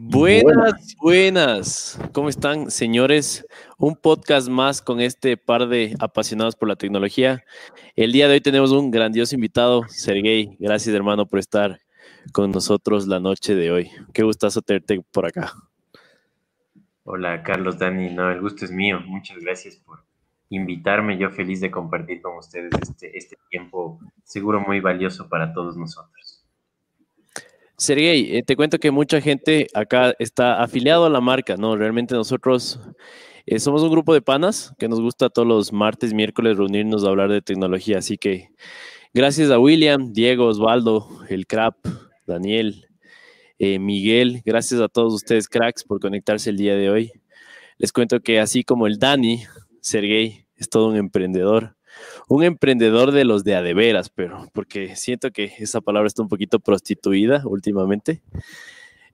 Buenas, buenas. ¿Cómo están, señores? Un podcast más con este par de apasionados por la tecnología. El día de hoy tenemos un grandioso invitado, Sergey. Gracias, hermano, por estar con nosotros la noche de hoy. Qué gustazo tenerte por acá. Hola, Carlos, Dani. No, el gusto es mío. Muchas gracias por invitarme. Yo feliz de compartir con ustedes este, este tiempo seguro muy valioso para todos nosotros. Sergey, eh, te cuento que mucha gente acá está afiliado a la marca, ¿no? Realmente nosotros eh, somos un grupo de panas que nos gusta todos los martes, miércoles reunirnos a hablar de tecnología. Así que gracias a William, Diego, Osvaldo, el Crap, Daniel, eh, Miguel, gracias a todos ustedes, cracks, por conectarse el día de hoy. Les cuento que así como el Dani, Sergey es todo un emprendedor un emprendedor de los de adeveras, pero porque siento que esa palabra está un poquito prostituida últimamente.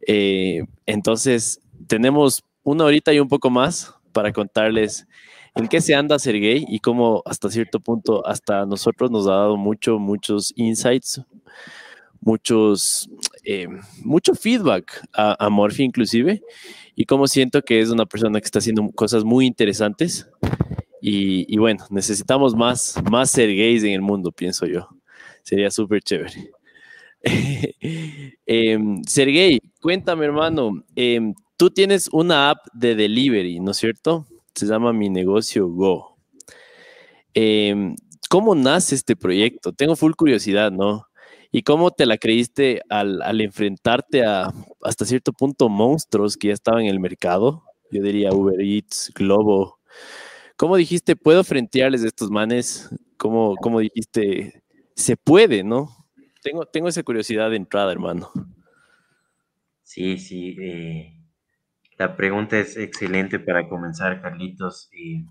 Eh, entonces, tenemos una horita y un poco más para contarles en qué se anda ser gay y cómo hasta cierto punto hasta nosotros nos ha dado mucho, muchos insights, muchos, eh, mucho feedback a, a Morphy inclusive y cómo siento que es una persona que está haciendo cosas muy interesantes y, bueno, necesitamos más, más ser gays en el mundo, pienso yo. Sería súper chévere. eh, cuéntame, hermano. Em, tú tienes una app de delivery, ¿no es cierto? Se llama Mi Negocio Go. Em, ¿Cómo nace este proyecto? Tengo full curiosidad, ¿no? ¿Y cómo te la creíste al, al, enfrentarte a hasta cierto punto monstruos que ya estaban en el mercado? Yo diría Uber Eats, Globo, ¿Cómo dijiste, puedo frentearles a estos manes? ¿Cómo, cómo dijiste, se puede, no? Tengo, tengo esa curiosidad de entrada, hermano. Sí, sí. Eh, la pregunta es excelente para comenzar, Carlitos. Eh,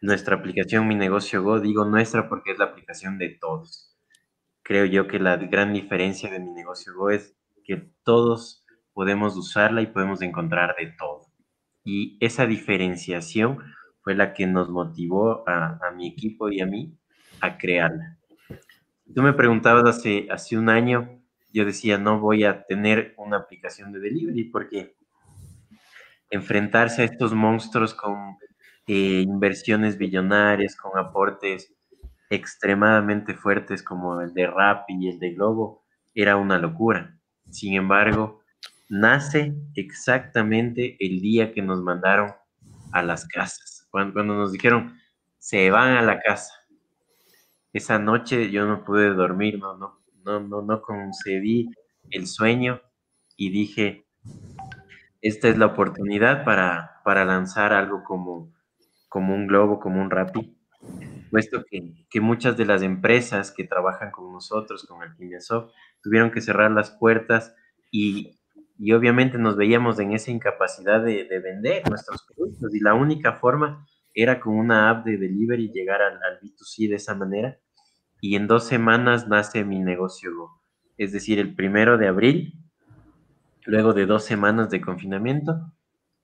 nuestra aplicación Mi Negocio Go, digo nuestra porque es la aplicación de todos. Creo yo que la gran diferencia de Mi Negocio Go es que todos podemos usarla y podemos encontrar de todo. Y esa diferenciación fue la que nos motivó a, mi equipo y a mí a crearla. Tú me preguntabas hace, hace un año, yo decía, no voy a tener una aplicación de delivery porque enfrentarse a estos monstruos con eh, inversiones billonarias, con aportes extremadamente fuertes como el de Rappi y el de Globo, era una locura. Sin embargo, nace exactamente el día que nos mandaron a las casas cuando, nos dijeron, se van a la casa. Esa noche yo no pude dormir, no, no, no, no, no concebí el sueño y dije, esta es la oportunidad para, para lanzar algo como, como un globo, como un rapi, puesto que, que, muchas de las empresas que trabajan con nosotros, con Alquimiasoft, tuvieron que cerrar las puertas y, y obviamente nos veíamos en esa incapacidad de, vender nuestros productos y la única forma era con una app de delivery llegar al, al, B2C de esa manera y en dos semanas nace mi negocio Go. Es decir, el primero de abril, luego de dos semanas de confinamiento,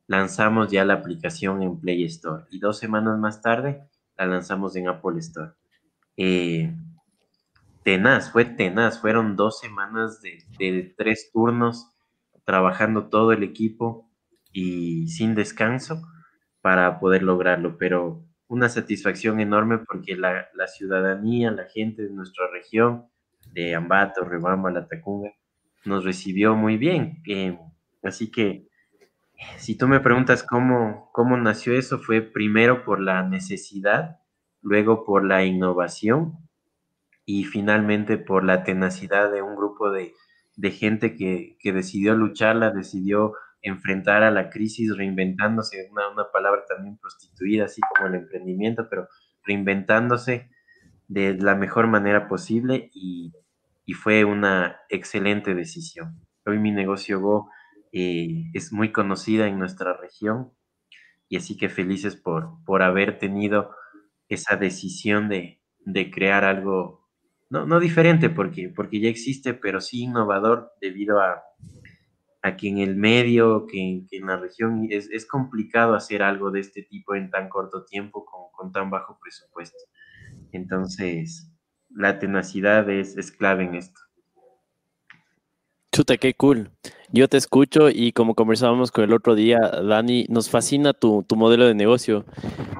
lanzamos ya la aplicación en Play Store y dos semanas más tarde la lanzamos en Apple Store. Eh, tenaz, fue tenaz, fueron dos semanas de, de tres turnos trabajando todo el equipo y sin descanso para poder lograrlo, pero una satisfacción enorme porque la, ciudadanía, la gente de nuestra región, de Ambato, Rebamba, La Tacunga, nos recibió muy bien. Eh, así que si tú me preguntas cómo, cómo nació eso, fue primero por la necesidad, luego por la innovación y finalmente por la tenacidad de un grupo de, de gente que, decidió lucharla, decidió enfrentar a la crisis reinventándose, una, una palabra también prostituida, así como el emprendimiento, pero reinventándose de la mejor manera posible y, fue una excelente decisión. Hoy mi negocio Go eh, es muy conocida en nuestra región y así que felices por, por haber tenido esa decisión de, de crear algo no, no diferente porque, porque ya existe, pero sí innovador debido a, a que en el medio, que, en la región es, es, complicado hacer algo de este tipo en tan corto tiempo con, con tan bajo presupuesto. Entonces, la tenacidad es, es clave en esto. Chuta, qué cool. Yo te escucho y como conversábamos con el otro día, Dani, nos fascina tu, tu modelo de negocio,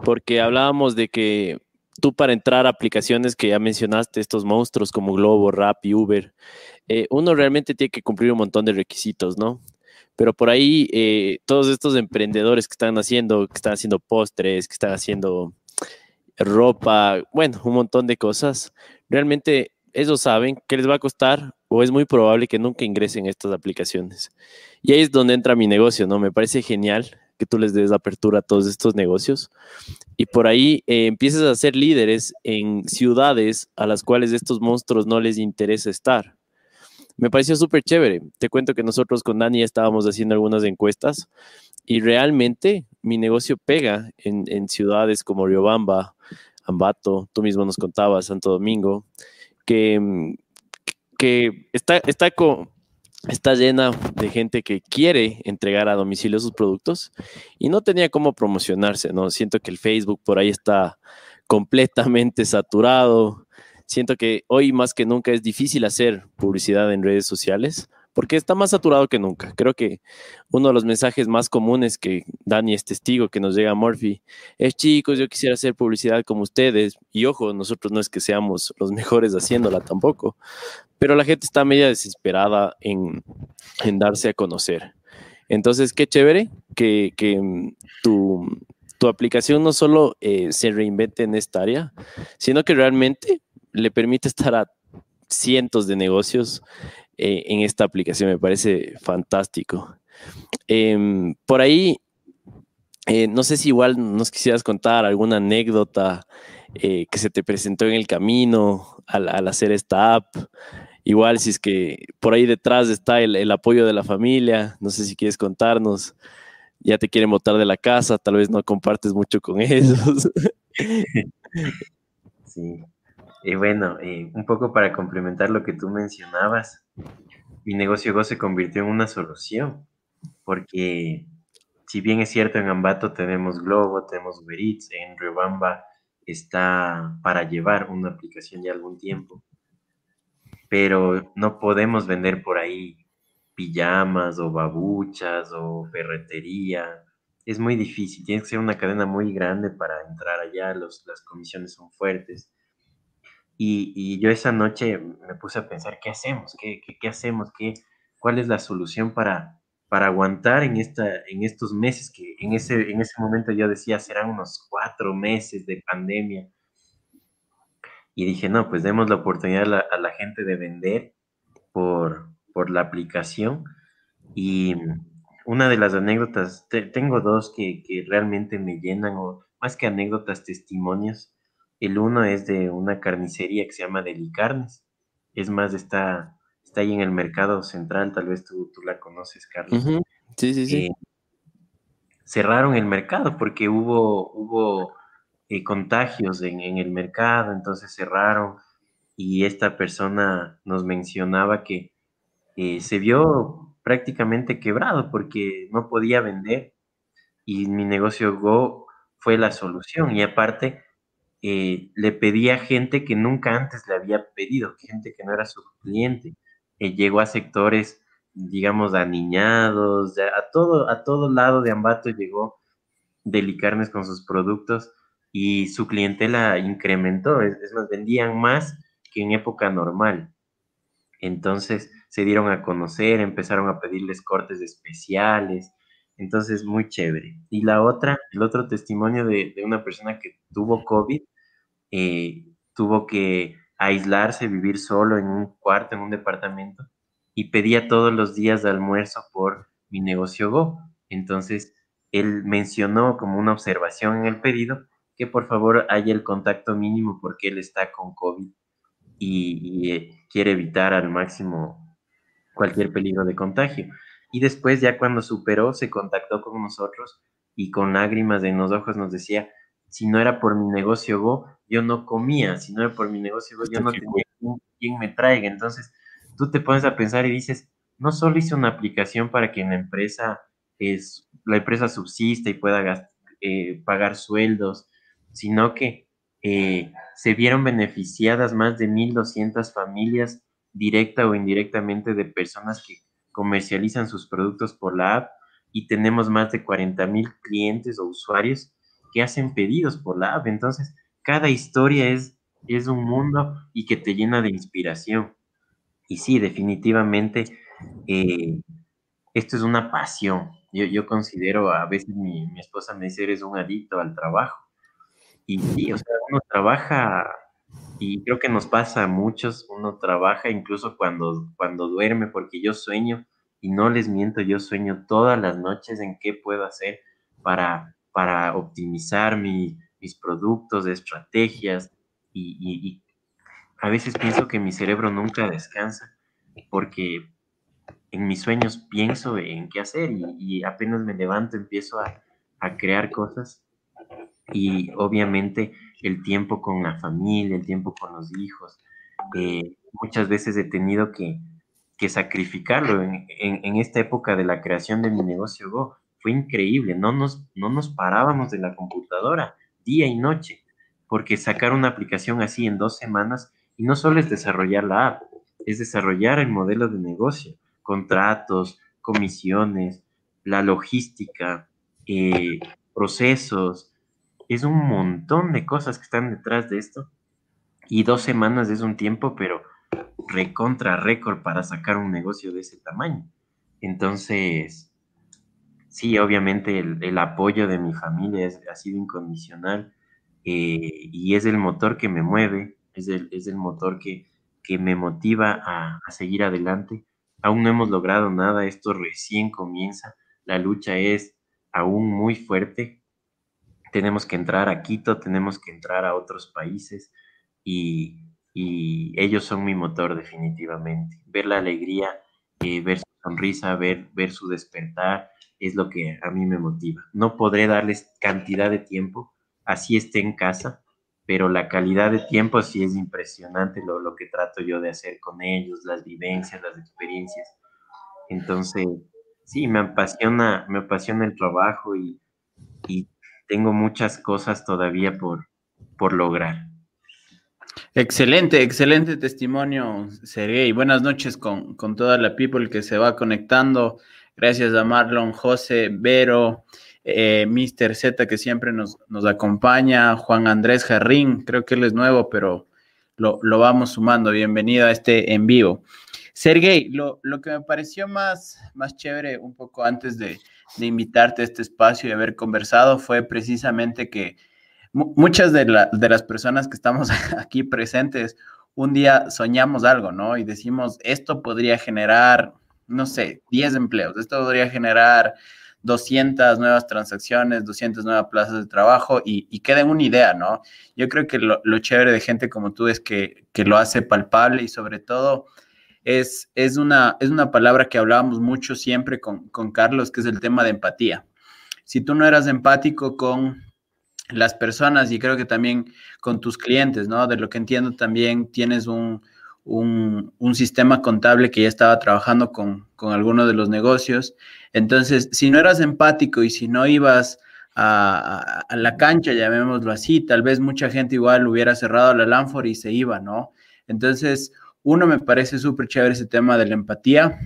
porque hablábamos de que tú para entrar a aplicaciones que ya mencionaste, estos monstruos como Globo, Rappi, Uber, eh, uno realmente tiene que cumplir un montón de requisitos, ¿no? Pero por ahí eh, todos estos emprendedores que están haciendo, que están haciendo postres, que están haciendo ropa, bueno, un montón de cosas, realmente ellos saben que les va a costar o es muy probable que nunca ingresen a estas aplicaciones. Y ahí es donde entra mi negocio, ¿no? Me parece genial que tú les des apertura a todos estos negocios y por ahí eh, empieces a ser líderes en ciudades a las cuales estos monstruos no les interesa estar. Me pareció súper chévere. Te cuento que nosotros con Dani estábamos haciendo algunas encuestas y realmente mi negocio pega en, ciudades como Riobamba, Ambato, tú mismo nos contabas, Santo Domingo, que, que está, está con, está llena de gente que quiere entregar a domicilio sus productos y no tenía cómo promocionarse, ¿no? Siento que el Facebook por ahí está completamente saturado. Siento que hoy más que nunca es difícil hacer publicidad en redes sociales porque está más saturado que nunca. Creo que uno de los mensajes más comunes que Dani es testigo que nos llega a Morphy es chicos, yo quisiera hacer publicidad como ustedes y ojo, nosotros no es que seamos los mejores haciéndola tampoco, pero la gente está media desesperada en, darse a conocer. Entonces, qué chévere que, mm, tu, aplicación no solo eh, se reinvente en esta área, sino que realmente le permite estar a cientos de negocios eh, en esta aplicación. Me parece fantástico. Em, por ahí, eh, no sé si igual nos quisieras contar alguna anécdota que se te presentó en el camino al, hacer esta app. Igual si es que por ahí detrás está el, apoyo de la familia, no sé si quieres contarnos, ya te quieren botar de la casa, tal vez no compartes mucho con ellos. Sí, y bueno, eh, un poco para complementar lo que tú mencionabas, mi negocio Go se convirtió en una solución, porque si bien es cierto en Ambato tenemos Globo, tenemos Uber Eats, en Riobamba está para llevar una aplicación ya algún tiempo, pero no podemos vender por ahí pijamas o babuchas o ferretería. Es muy difícil, tiene que ser una cadena muy grande para entrar allá, las comisiones son fuertes. Y, yo esa noche me puse a pensar, ¿qué hacemos? ¿Qué, qué, hacemos? ¿Qué, ¿Cuál es la solución para, para aguantar en, esta, en estos meses? Que en ese, en ese momento yo decía, serán unos cuatro meses de pandemia y dije, no, pues demos la oportunidad a la, gente de vender por, por, la aplicación. Y una de las anécdotas, tengo dos que, que, realmente me llenan, o más que anécdotas, testimonios. El uno es de una carnicería que se llama Delicarnes. Es más, está, está ahí en el mercado central, tal vez tú, tú la conoces, Carlos. Sí, sí, sí. Eh, cerraron el mercado porque hubo, hubo eh, contagios en, el mercado, entonces cerraron y esta persona nos mencionaba que eh, se vio prácticamente quebrado porque no podía vender y mi negocio Go fue la solución y aparte eh, le pedía gente que nunca antes le había pedido, gente que no era su cliente. llegó a sectores, digamos, aniñados, a todo, a todo lado de Ambato llegó Delicarnes con sus productos y su clientela incrementó, es, más, vendían más que en época normal. Entonces se dieron a conocer, empezaron a pedirles cortes especiales, entonces muy chévere. Y la otra, el otro testimonio de, una persona que tuvo COVID, eh, tuvo que aislarse, vivir solo en un cuarto, en un departamento, y pedía todos los días de almuerzo por mi negocio Go. Entonces, él mencionó como una observación en el pedido que por favor haya el contacto mínimo porque él está con COVID y, eh, quiere evitar al máximo cualquier peligro de contagio. Y después, ya cuando superó, se contactó con nosotros y con lágrimas en los ojos nos decía, si no era por mi negocio Go, yo no comía, si no era por mi negocio Go, yo no tenía quien me traiga. Entonces, tú te pones a pensar y dices, no solo hice una aplicación para que la empresa, es, la empresa subsista y pueda eh, pagar sueldos, sino que eh, se vieron beneficiadas más de 1.200 familias directa o indirectamente de personas que comercializan sus productos por la app y tenemos más de 40 mil clientes o usuarios que hacen pedidos por la app. Entonces, cada historia es, es un mundo y que te llena de inspiración. Y sí, definitivamente, eh, esto es una pasión. Yo, yo considero, a veces mi, mi, esposa me dice, eres un adicto al trabajo. Y sí, o sea, uno trabaja, y creo que nos pasa a muchos, uno trabaja incluso cuando, cuando duerme, porque yo sueño, y no les miento, yo sueño todas las noches en qué puedo hacer para, para optimizar mi, mis productos, estrategias, y, y, y a veces pienso que mi cerebro nunca descansa, porque en mis sueños pienso en qué hacer y, apenas me levanto empiezo a, a, crear cosas y obviamente el tiempo con la familia, el tiempo con los hijos, eh, muchas veces he tenido que, que sacrificarlo en, en, en, esta época de la creación de mi negocio Go. Fue increíble, no nos, no nos parábamos de la computadora día y noche, porque sacar una aplicación así en dos semanas, y no solo es desarrollar la app, es desarrollar el modelo de negocio, contratos, comisiones, la logística, eh, procesos. Es un montón de cosas que están detrás de esto. Y dos semanas es un tiempo, pero recontra récord para sacar un negocio de ese tamaño. Entonces, sí, obviamente el, apoyo de mi familia ha sido incondicional eh, y es el motor que me mueve, es el, es el motor que, que me motiva a, a, seguir adelante Aún no hemos logrado nada, esto recién comienza, la lucha es aún muy fuerte. Tenemos que entrar a Quito, tenemos que entrar a otros países y, ellos son mi motor definitivamente. Ver la alegría, eh, ver su sonrisa, ver, ver su despertar, es lo que a mí me motiva. No podré darles cantidad de tiempo, así esté en casa, pero la calidad de tiempo sí es impresionante lo, lo, que trato yo de hacer con ellos, las vivencias, las experiencias. Entonces, sí, me apasiona, me apasiona el trabajo y, y tengo muchas cosas todavía por, por lograr. Excelente, excelente testimonio, Sergey. Buenas noches con, con toda la people que se va conectando. Gracias a Marlon, José, Vero, eh, Mr. Z que siempre nos, nos, acompaña, Juan Andrés Jarrín, creo que él es nuevo, pero lo, lo vamos sumando. Bienvenido a este en vivo. Sergey, lo, lo, que me pareció más, más chévere un poco antes de, de, invitarte a este espacio y haber conversado fue precisamente que muchas de, la, de las personas que estamos aquí presentes un día soñamos algo, ¿no? Y decimos, esto podría generar, no sé, 10 empleos, esto podría generar 200 nuevas transacciones, 200 nuevas plazas de trabajo y, y queda una idea, ¿no? Yo creo que lo, lo, chévere de gente como tú es que, que lo hace palpable y sobre todo es, es, una, es una palabra que hablábamos mucho siempre con, con Carlos, que es el tema de empatía. Si tú no eras empático con las personas y creo que también con tus clientes, ¿no? De lo que entiendo también tienes un, un, sistema contable que ya estaba trabajando con, con algunos de los negocios entonces, si no eras empático y si no ibas a, a, la cancha, llamémoslo así, tal vez mucha gente igual hubiera cerrado la Lanford y se iba, ¿no? Entonces, uno, me parece súper chévere ese tema de la empatía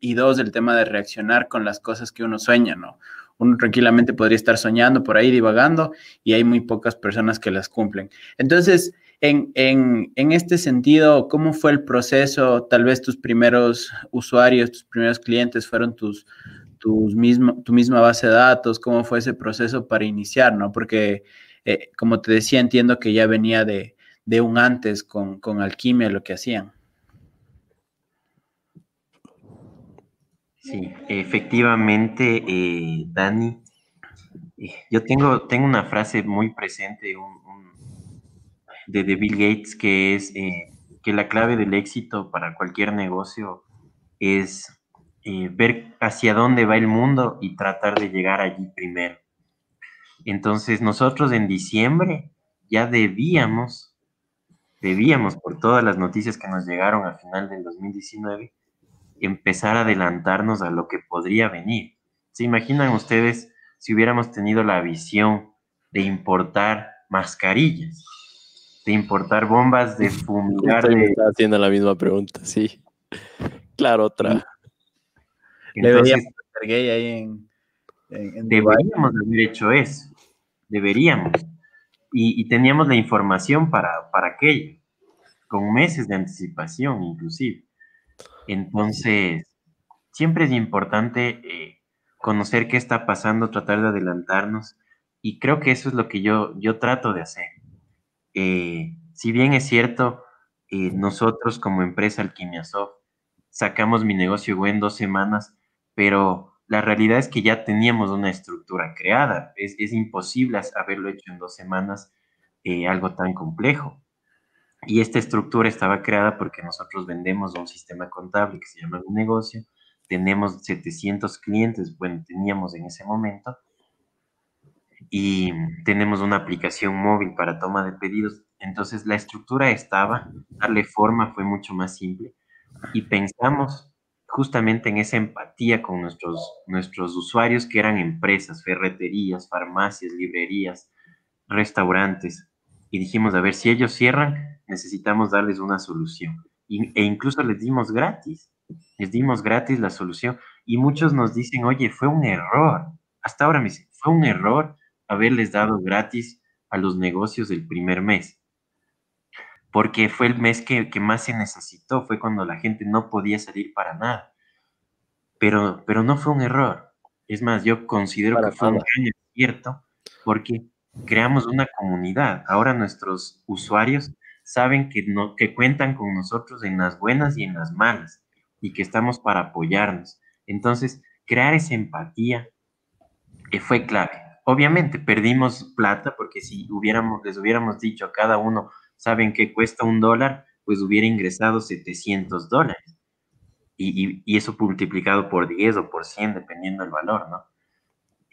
y dos, el tema de reaccionar con las cosas que uno sueña, ¿no? Uno tranquilamente podría estar soñando por ahí, divagando, y hay muy pocas personas que las cumplen. Entonces, en, en, en, este sentido, ¿cómo fue el proceso? Tal vez tus primeros usuarios, tus primeros clientes fueron tus, tus mismo, tu misma base de datos, cómo fue ese proceso para iniciar, ¿no? Porque, eh, como te decía, entiendo que ya venía de, de un antes con, con, Alquimia lo que hacían. Sí, efectivamente, eh, Dani, eh, yo tengo, tengo una frase muy presente un, de, Bill Gates que es eh, que la clave del éxito para cualquier negocio es ver hacia dónde va el mundo y tratar de llegar allí primero. Entonces nosotros en diciembre ya debíamos, debíamos por todas las noticias que nos llegaron al final del 2019, empezar a adelantarnos a lo que podría venir. ¿Se imaginan ustedes si hubiéramos tenido la visión de importar mascarillas, de importar bombas de fumigar? De... haciendo la misma pregunta, sí. Claro, otra Entonces, gay ahí en, deberíamos haber hecho eso, deberíamos. Y, teníamos la información para, para aquello, con meses de anticipación inclusive. Entonces, siempre es importante eh, conocer qué está pasando, tratar de adelantarnos, y creo que eso es lo que yo, yo trato de hacer. Eh, si bien es cierto, eh, nosotros como empresa Alquimiasoft sacamos mi negocio en dos semanas, pero la realidad es que ya teníamos una estructura creada. Es, imposible haberlo hecho en dos semanas algo tan complejo. Y esta estructura estaba creada porque nosotros vendemos un sistema contable que se llama Mi Negocio. Tenemos 700 clientes, bueno, teníamos en ese momento. Y tenemos una aplicación móvil para toma de pedidos. Entonces la estructura estaba, darle forma fue mucho más simple. Y pensamos justamente en esa empatía con nuestros, nuestros usuarios que eran empresas, ferreterías, farmacias, librerías, restaurantes. Y dijimos, a ver, si ellos cierran, necesitamos darles una solución. e incluso les dimos gratis, les dimos gratis la solución. Y muchos nos dicen, oye, fue un error. Hasta ahora me dicen, fue un error haberles dado gratis a los negocios del primer mes porque fue el mes que, más se necesitó, fue cuando la gente no podía salir para nada. Pero, pero no fue un error. Es más, yo considero que fue un engaño cierto, porque creamos una comunidad. Ahora nuestros usuarios saben que, no, que cuentan con nosotros en las buenas y en las malas, y que estamos para apoyarnos. Entonces, crear esa empatía eh, fue clave. Obviamente perdimos plata porque si hubiéramos, les hubiéramos dicho a cada uno, saben que cuesta un dólar, pues hubiera ingresado 700 dólares. Y, eso multiplicado por 10 o por 100, dependiendo del valor, ¿no?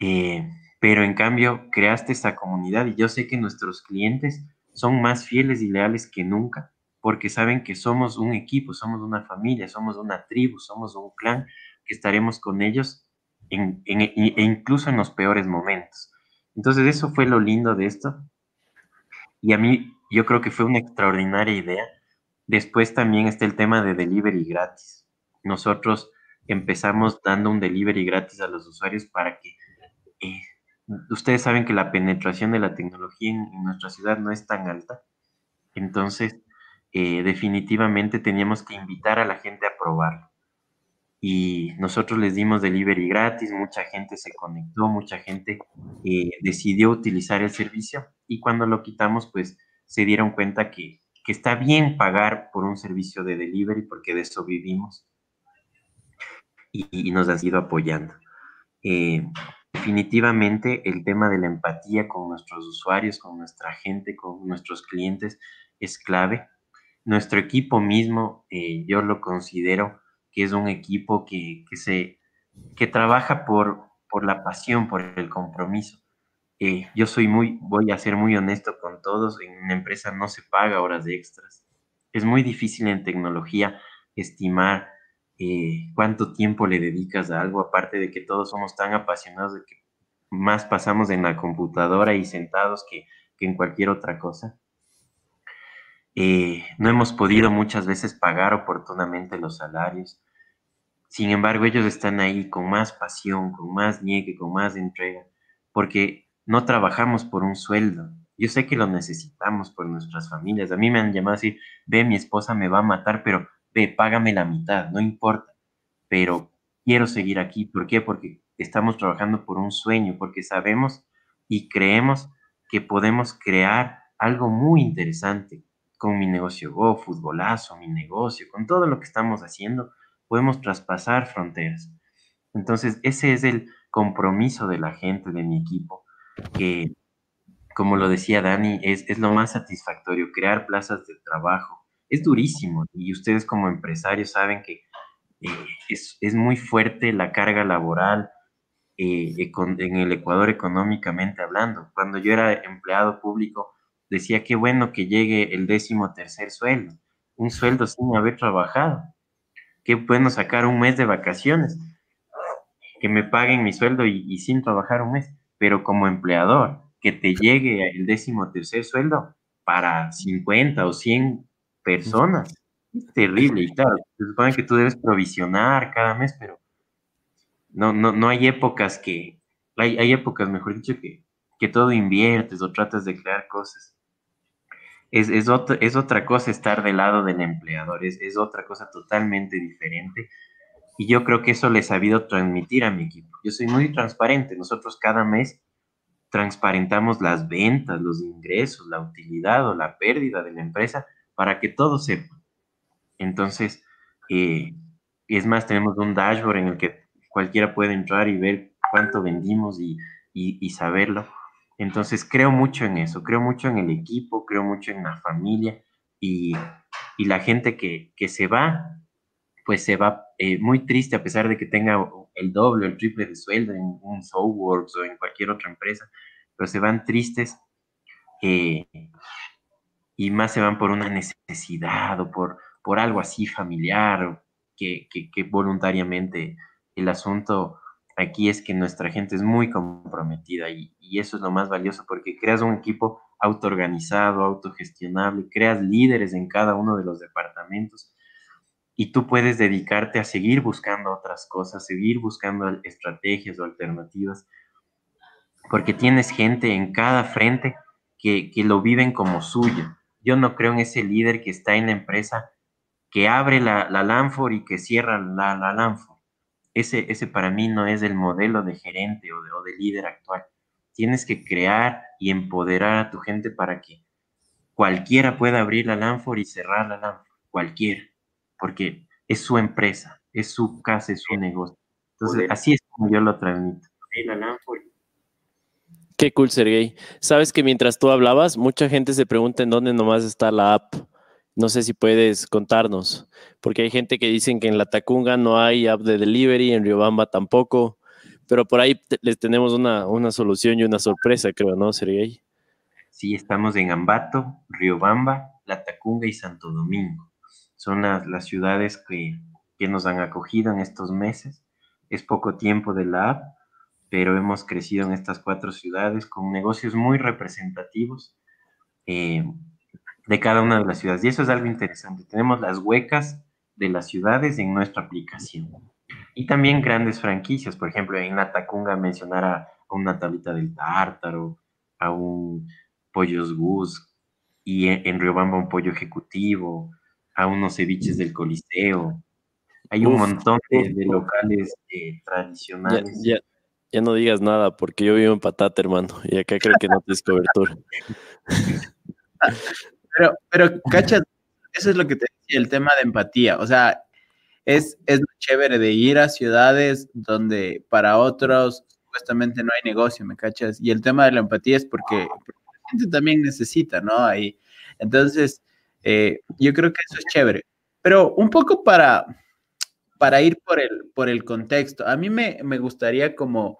Eh, pero en cambio, creaste esta comunidad y yo sé que nuestros clientes son más fieles y leales que nunca, porque saben que somos un equipo, somos una familia, somos una tribu, somos un clan, que estaremos con ellos en, e incluso en los peores momentos. Entonces, eso fue lo lindo de esto. Y a mí yo creo que fue una extraordinaria idea. Después también está el tema de delivery gratis. Nosotros empezamos dando un delivery gratis a los usuarios para que eh, ustedes saben que la penetración de la tecnología en, nuestra ciudad no es tan alta. Entonces, eh, definitivamente teníamos que invitar a la gente a probarlo. Y nosotros les dimos delivery gratis, mucha gente se conectó, mucha gente eh, decidió utilizar el servicio y cuando lo quitamos, pues se dieron cuenta que, está bien pagar por un servicio de delivery porque de eso vivimos y, nos han ido apoyando. Eh, definitivamente el tema de la empatía con nuestros usuarios, con nuestra gente, con nuestros clientes es clave. Nuestro equipo mismo, eh, yo lo considero que es un equipo que, se, que trabaja por, por la pasión, por el compromiso. Eh, yo soy muy, voy a ser muy honesto con todos, en una empresa no se paga horas de extras. Es muy difícil en tecnología estimar eh, cuánto tiempo le dedicas a algo, aparte de que todos somos tan apasionados de que más pasamos en la computadora y sentados que, en cualquier otra cosa. Eh, no hemos podido muchas veces pagar oportunamente los salarios. Sin embargo, ellos están ahí con más pasión, con más niegue, con más entrega, porque no trabajamos por un sueldo. Yo sé que lo necesitamos por nuestras familias. A mí me han llamado así, ve, mi esposa me va a matar, pero págame la mitad, no importa. Pero quiero seguir aquí. ¿Por qué? Porque estamos trabajando por un sueño, porque sabemos y creemos que podemos crear algo muy interesante con mi negocio Go, futbolazo, mi negocio, con todo lo que estamos haciendo, podemos traspasar fronteras. Entonces, ese es el compromiso de la gente, de mi equipo, que, como lo decía Dani, es, es lo más satisfactorio, crear plazas de trabajo. Es durísimo y ustedes como empresarios saben que eh, es, es, muy fuerte la carga laboral eh, en el Ecuador económicamente hablando. Cuando yo era empleado público, decía qué bueno que llegue el décimo tercer sueldo, un sueldo sin haber trabajado. Qué bueno sacar un mes de vacaciones, que me paguen mi sueldo y sin trabajar un mes pero como empleador, que te llegue el décimo tercer sueldo para 50 o 100 personas, es terrible. Y claro, se supone que tú debes provisionar cada mes, pero No, no, no hay épocas que, hay, hay épocas, mejor dicho, que, que todo inviertes o tratas de crear cosas. Es, es, es otra cosa estar del lado del empleador, es, es otra cosa totalmente diferente. Y yo creo que eso le he sabido transmitir a mi equipo. Yo soy muy transparente. Nosotros cada mes transparentamos las ventas, los ingresos, la utilidad o la pérdida de la empresa para que todo sepa. Entonces, eh, es más, tenemos un dashboard en el que cualquiera puede entrar y ver cuánto vendimos y, y, saberlo. Entonces, creo mucho en eso, creo mucho en el equipo, creo mucho en la familia y, y la gente que, que, se va, pues se va eh, muy triste a pesar de que tenga el doble o el triple de sueldo en un Softworks o en cualquier otra empresa, pero se van tristes eh, y más se van por una necesidad o por, por algo así familiar que, que, voluntariamente el asunto aquí es que nuestra gente es muy comprometida y, y, eso es lo más valioso porque creas un equipo autoorganizado, autogestionable, creas líderes en cada uno de los departamentos y tú puedes dedicarte a seguir buscando otras cosas, seguir buscando estrategias o alternativas, porque tienes gente en cada frente que, que lo viven como suyo. Yo no creo en ese líder que está en la empresa que abre la, la Lanfor y que cierra la, la Lanfor. Ese, ese para mí no es el modelo de gerente o de, o de líder actual. Tienes que crear y empoderar a tu gente para que cualquiera pueda abrir la Lanfor y cerrar la Lanfor, cualquiera porque es su empresa, es su casa, es su negocio. Entonces, así es como yo lo transmito. Qué cool, Sergey. Sabes que mientras tú hablabas, mucha gente se pregunta en dónde nomás está la app. No sé si puedes contarnos, porque hay gente que dicen que en la Tacunga no hay app de delivery, en Riobamba tampoco, pero por ahí les tenemos una, una solución y una sorpresa, creo, ¿no, Sergey? Sí, estamos en Ambato, Riobamba, La Tacunga y Santo Domingo son las, ciudades que, nos han acogido en estos meses. Es poco tiempo de la app, pero hemos crecido en estas cuatro ciudades con negocios muy representativos eh, de cada una de las ciudades. Y eso es algo interesante. Tenemos las huecas de las ciudades en nuestra aplicación. Y también grandes franquicias, por ejemplo, en Natacunga mencionar a, una tablita del tártaro, a un pollos gus, y en, Riobamba un pollo ejecutivo, a unos ceviches del Coliseo. Hay un montón de, locales eh, tradicionales. Ya, ya, no digas nada, porque yo vivo en Patate, hermano, y acá creo que no tienes cobertura. pero, pero, cachas, eso es lo que te decía, el tema de empatía. O sea, es, es chévere de ir a ciudades donde para otros supuestamente no hay negocio, ¿me cachas? Y el tema de la empatía es porque, porque la gente también necesita, ¿no? Ahí. Entonces, eh, yo creo que eso es chévere. Pero un poco para, para ir por el, por el contexto, a mí me, gustaría como,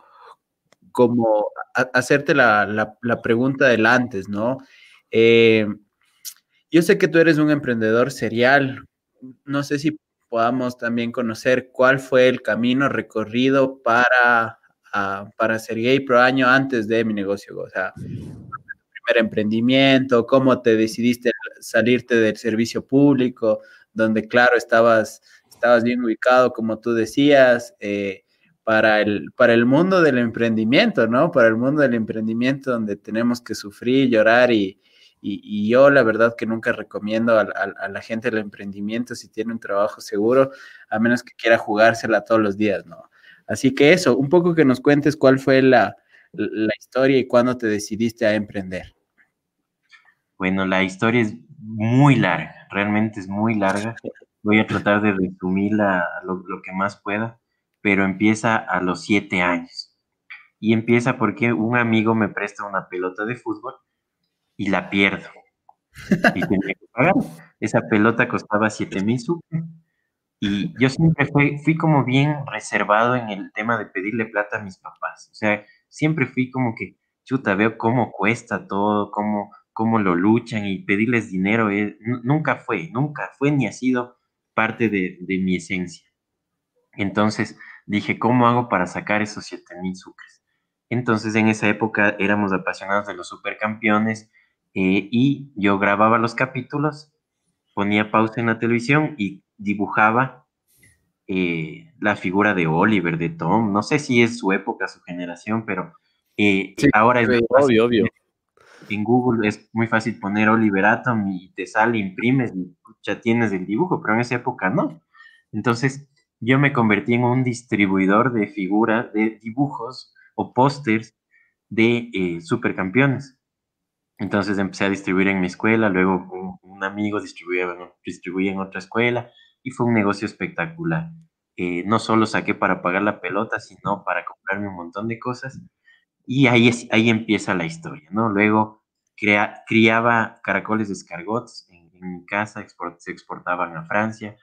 como hacerte la, pregunta del antes, ¿no? Eh, yo sé que tú eres un emprendedor serial. No sé si podamos también conocer cuál fue el camino recorrido para, para ser gay pro año antes de mi negocio. O sea, emprendimiento, cómo te decidiste salirte del servicio público, donde claro, estabas, estabas bien ubicado, como tú decías, eh, para, el, para el mundo del emprendimiento, ¿no? Para el mundo del emprendimiento donde tenemos que sufrir, llorar y, y, yo la verdad que nunca recomiendo a, a, la gente el emprendimiento si tiene un trabajo seguro, a menos que quiera jugársela todos los días, ¿no? Así que eso, un poco que nos cuentes cuál fue la, la historia y cuándo te decidiste a emprender. Bueno, la historia es muy larga, realmente es muy larga. Voy a tratar de resumirla lo, lo que más pueda, pero empieza a los siete años. Y empieza porque un amigo me presta una pelota de fútbol y la pierdo. Y tenía que pagar. Esa pelota costaba siete mil Y yo siempre fui, fui como bien reservado en el tema de pedirle plata a mis papás. O sea, siempre fui como que, chuta, veo cómo cuesta todo, cómo cómo lo luchan y pedirles dinero, eh, nunca fue, nunca fue ni ha sido parte de, mi esencia. Entonces dije, ¿cómo hago para sacar esos 7 mil sucres? Entonces en esa época éramos apasionados de los supercampeones eh, y yo grababa los capítulos, ponía pausa en la televisión y dibujaba eh, la figura de Oliver, de Tom, no sé si es su época, su generación, pero eh, ahora es obvio, obvio. En Google es muy fácil poner Oliver Atom y te sale, imprimes, y ya tienes el dibujo, pero en esa época no. Entonces, yo me convertí en un distribuidor de figuras, de dibujos o pósters de eh, supercampeones. Entonces empecé a distribuir en mi escuela, luego un, amigo distribuía, distribuía en otra escuela, y fue un negocio espectacular. Eh, no solo saqué para pagar la pelota, sino para comprarme un montón de cosas. Y ahí, es, ahí empieza la historia, ¿no? Luego criaba caracoles de escargots en, mi casa, se exportaban a Francia.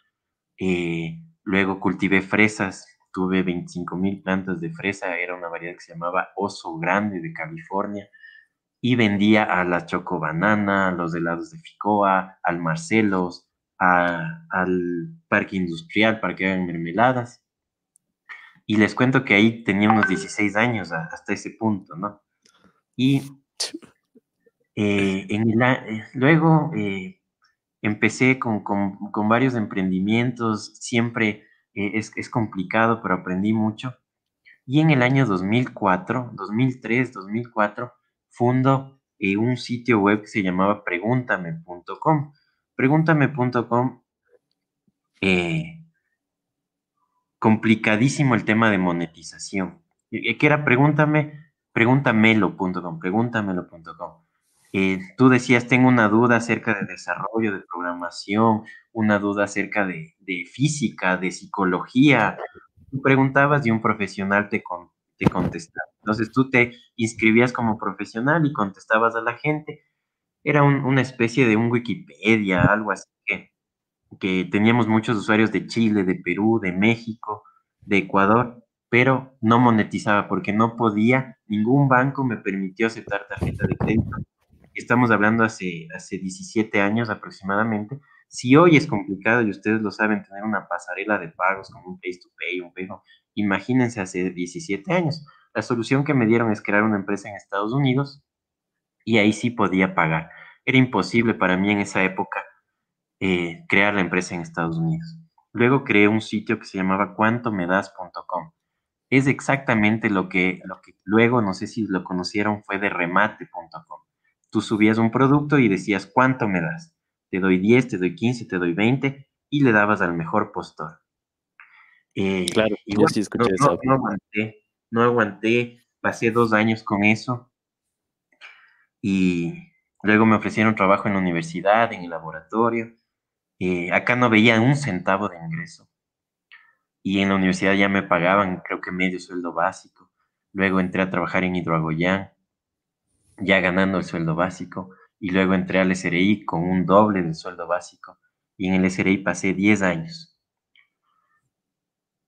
Eh, luego cultivé fresas, tuve 25 mil plantas de fresa, era una variedad que se llamaba Oso Grande de California. Y vendía a la Choco Banana, a los helados de Ficoa, al Marcelos, al parque industrial para que hagan mermeladas. Y les cuento que ahí tenía unos 16 años hasta ese punto, ¿no? Y eh, en eh, luego eh, empecé con, varios emprendimientos, siempre es, es, complicado, pero aprendí mucho. Y en el año 2004, 2003, 2004, fundo un sitio web que se llamaba pregúntame.com Pregúntame.com, eh, complicadísimo el tema de monetización. ¿Qué era? Pregúntame, pregúntamelo.com, pregúntamelo.com. Eh, tú decías, tengo una duda acerca de desarrollo, de programación, una duda acerca de, física, de psicología. Tú preguntabas y un profesional te, te contestaba. Entonces tú te inscribías como profesional y contestabas a la gente era una especie de un Wikipedia, algo así que, que teníamos muchos usuarios de Chile, de Perú, de México, de Ecuador, pero no monetizaba porque no podía, ningún banco me permitió aceptar tarjeta de crédito. Estamos hablando hace, hace 17 años aproximadamente. Si hoy es complicado y ustedes lo saben, tener una pasarela de pagos como un Face to Pay, un PayPal, imagínense hace 17 años. La solución que me dieron es crear una empresa en Estados Unidos y ahí sí podía pagar. Era imposible para mí en esa época eh, crear la empresa en Estados Unidos. Luego creé un sitio que se llamaba cuantomedas.com. Es exactamente lo que, lo que luego, no sé si lo conocieron, fue de remate.com. Tú subías un producto y decías, ¿cuánto me das? Te doy 10, te doy 15, te doy 20 y le dabas al mejor postor. Eh, claro, y sí escuché eso. no aguanté, no aguanté, pasé dos años con eso y luego me ofrecieron trabajo en la universidad, en el laboratorio. Eh, acá no veía un centavo de ingreso. Y en la universidad ya me pagaban, creo que medio sueldo básico. Luego entré a trabajar en Hidroagoyán, ya ganando el sueldo básico. Y luego entré al SRI con un doble del sueldo básico. Y en el SRI pasé 10 años.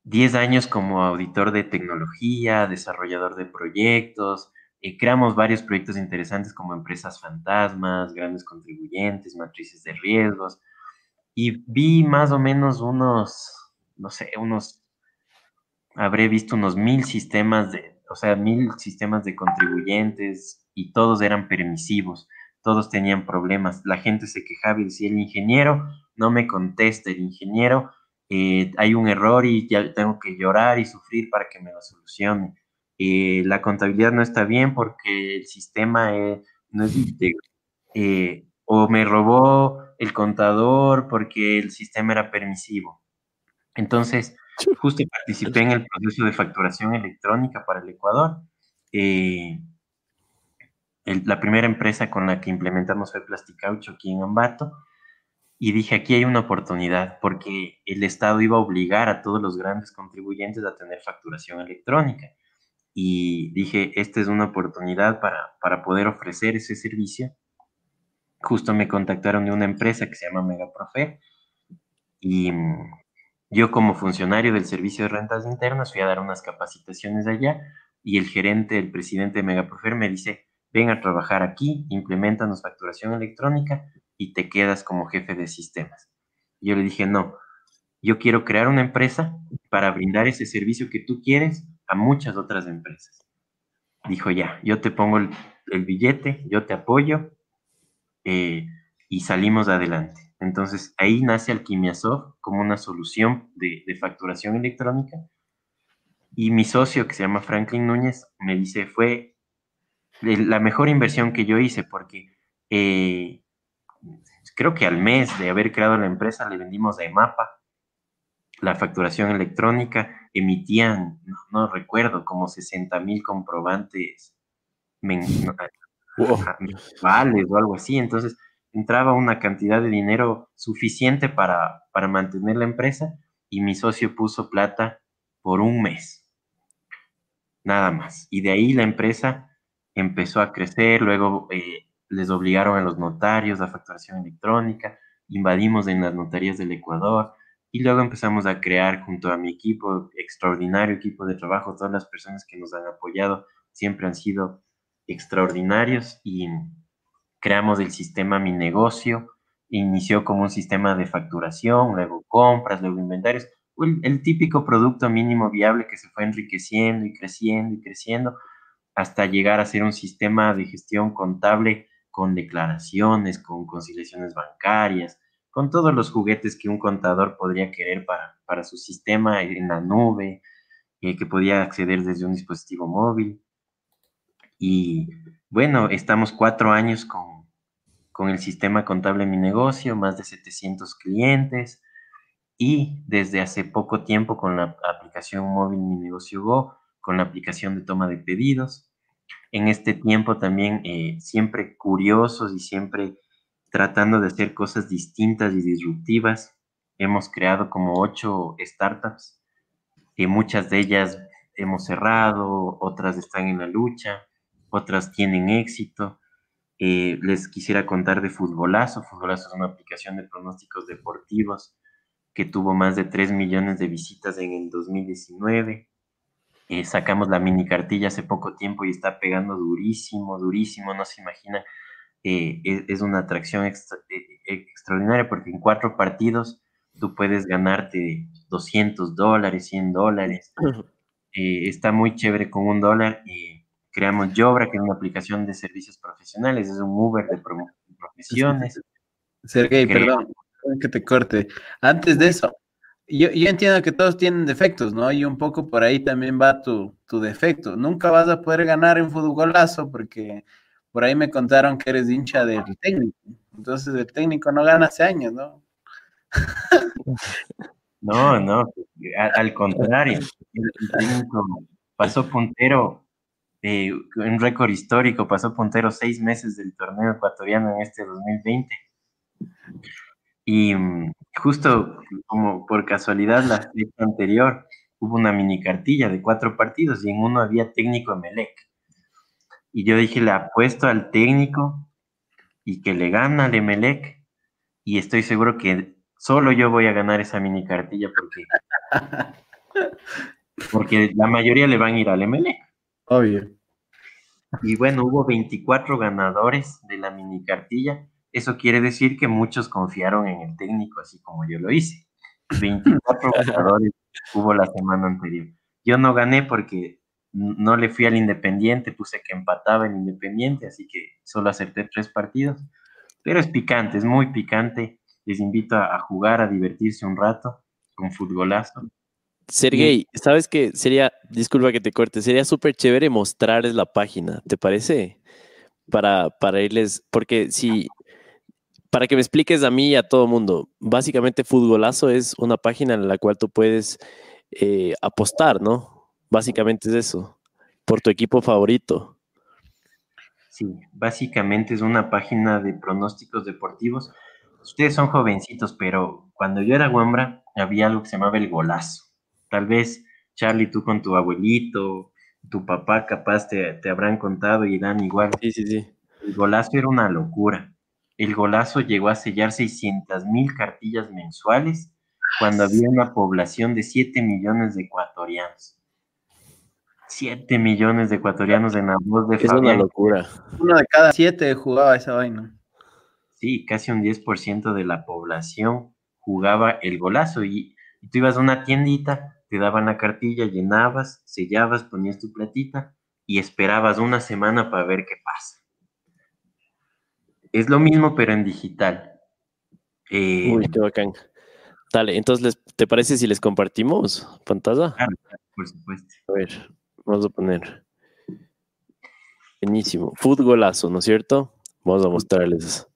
10 años como auditor de tecnología, desarrollador de proyectos, eh, creamos varios proyectos interesantes como empresas fantasmas, grandes contribuyentes, matrices de riesgos, y vi más o menos unos, no sé, unos, habré visto unos mil sistemas de, o sea, mil sistemas de contribuyentes y todos eran permisivos, todos tenían problemas. La gente se quejaba y decía, el ingeniero no me contesta, el ingeniero, eh, hay un error y ya tengo que llorar y sufrir para que me lo solucione eh, la contabilidad no está bien porque el sistema eh, no es íntegro. Eh, o me robó el contador porque el sistema era permisivo. Entonces, justo participé en el proceso de facturación electrónica para el Ecuador. la primera empresa con la que implementamos fue Plasticaucho aquí en Ambato. Y dije, aquí hay una oportunidad, porque el Estado iba a obligar a todos los grandes contribuyentes a tener facturación electrónica y dije, esta es una oportunidad para, para poder ofrecer ese servicio. Justo me contactaron de una empresa que se llama Megaprofe y mm, yo como funcionario del servicio de rentas internas fui a dar unas capacitaciones allá y el gerente, el presidente de Megaprofer me dice, ven a trabajar aquí, implementanos facturación electrónica y te quedas como jefe de sistemas. yo le dije, no, yo quiero crear una empresa para brindar ese servicio que tú quieres a muchas otras empresas. Dijo, ya, yo te pongo el, billete, yo te apoyo eh, y salimos adelante. Entonces ahí nace Alquimiasoft como una solución de, facturación electrónica. Y mi socio, que se llama Franklin Núñez, me dice, fue la mejor inversión que yo hice porque eh, creo que al mes de haber creado la empresa le vendimos a EMAPA la facturación electrónica, emitían, no, recuerdo, como 60 mil comprobantes mensuales o algo así. Entonces, entraba una cantidad de dinero suficiente para, para mantener la empresa y mi socio puso plata por un mes. Nada más. Y de ahí la empresa empezó a crecer, luego eh, les obligaron a los notarios a facturación electrónica, invadimos en las notarías del Ecuador y luego empezamos a crear junto a mi equipo, extraordinario equipo de trabajo, todas las personas que nos han apoyado siempre han sido extraordinarios y creamos el sistema Mi Negocio, inició como un sistema de facturación, luego compras, luego inventarios, el, típico producto mínimo viable que se fue enriqueciendo y creciendo y creciendo hasta llegar a ser un sistema de gestión contable con declaraciones, con conciliaciones bancarias, con todos los juguetes que un contador podría querer para, para su sistema en la nube, eh, que podía acceder desde un dispositivo móvil. Y bueno, estamos cuatro años con, con el sistema contable Mi Negocio, más de 700 clientes y desde hace poco tiempo con la aplicación móvil Mi Negocio Go, con la aplicación de toma de pedidos. En este tiempo también eh, siempre curiosos y siempre tratando de hacer cosas distintas y disruptivas. Hemos creado como ocho startups, y muchas de ellas hemos cerrado, otras están en la lucha otras tienen éxito. Eh, les quisiera contar de Futbolazo. Futbolazo es una aplicación de pronósticos deportivos que tuvo más de 3 millones de visitas en el 2019. Eh, sacamos la mini cartilla hace poco tiempo y está pegando durísimo, durísimo, no se imagina. Eh, es, una atracción extraordinaria porque en cuatro partidos tú puedes ganarte 200 dólares, 100 dólares. está muy chévere con un dólar. y creamos Yobra, que es una aplicación de servicios profesionales, es un Uber de profesiones. Sergey, perdón, que te corte. Antes de eso, yo, entiendo que todos tienen defectos, ¿no? Y un poco por ahí también va tu, tu defecto. Nunca vas a poder ganar en futbolazo porque por ahí me contaron que eres hincha del técnico. Entonces el técnico no gana hace años, ¿no? No, no, al, contrario. El técnico pasó puntero eh, un récord histórico, pasó puntero seis meses del torneo ecuatoriano en este 2020. Y mm, justo como por casualidad la fecha anterior hubo una mini cartilla de cuatro partidos y en uno había técnico Melec. Y yo dije, le apuesto al técnico y que le gana al Emelec y estoy seguro que solo yo voy a ganar esa mini cartilla porque, porque la mayoría le van a ir al Emelec. Obvio. Y bueno, hubo 24 ganadores de la mini cartilla. Eso quiere decir que muchos confiaron en el técnico, así como yo lo hice. 24 ganadores hubo la semana anterior. Yo no gané porque no le fui al Independiente, puse que empataba el Independiente, así que solo acerté tres partidos. Pero es picante, es muy picante. Les invito a, a jugar, a divertirse un rato con futbolazo. Sergey, ¿sabes qué? Sería, disculpa que te corte, sería súper chévere mostrarles la página, ¿te parece? Para, para irles, porque si, para que me expliques a mí y a todo mundo, básicamente Futbolazo es una página en la cual tú puedes eh, apostar, ¿no? Básicamente es eso, por tu equipo favorito. Sí, básicamente es una página de pronósticos deportivos. Ustedes son jovencitos, pero cuando yo era Wembra había algo que se llamaba el golazo Tal vez, Charlie, tú con tu abuelito, tu papá capaz te, habrán contado y dan igual. Sí, sí, sí. El golazo era una locura. El golazo llegó a sellar 600 mil cartillas mensuales cuando había una población de 7 millones de ecuatorianos. 7 millones de ecuatorianos en la voz de Es una locura. Uno de cada siete jugaba esa vaina. Sí, casi un 10% de la población jugaba el golazo y, y tú ibas a una tiendita te daban la cartilla, llenabas, sellabas, ponías tu platita y esperabas una semana para ver qué pasa. Es lo mismo, pero en digital. Eh, Uy, qué bacán. Dale, entonces, les- ¿te parece si les compartimos pantalla? claro, por supuesto. A ver, vamos a poner. Buenísimo. Fútbolazo, ¿no es cierto? Vamos a mostrarles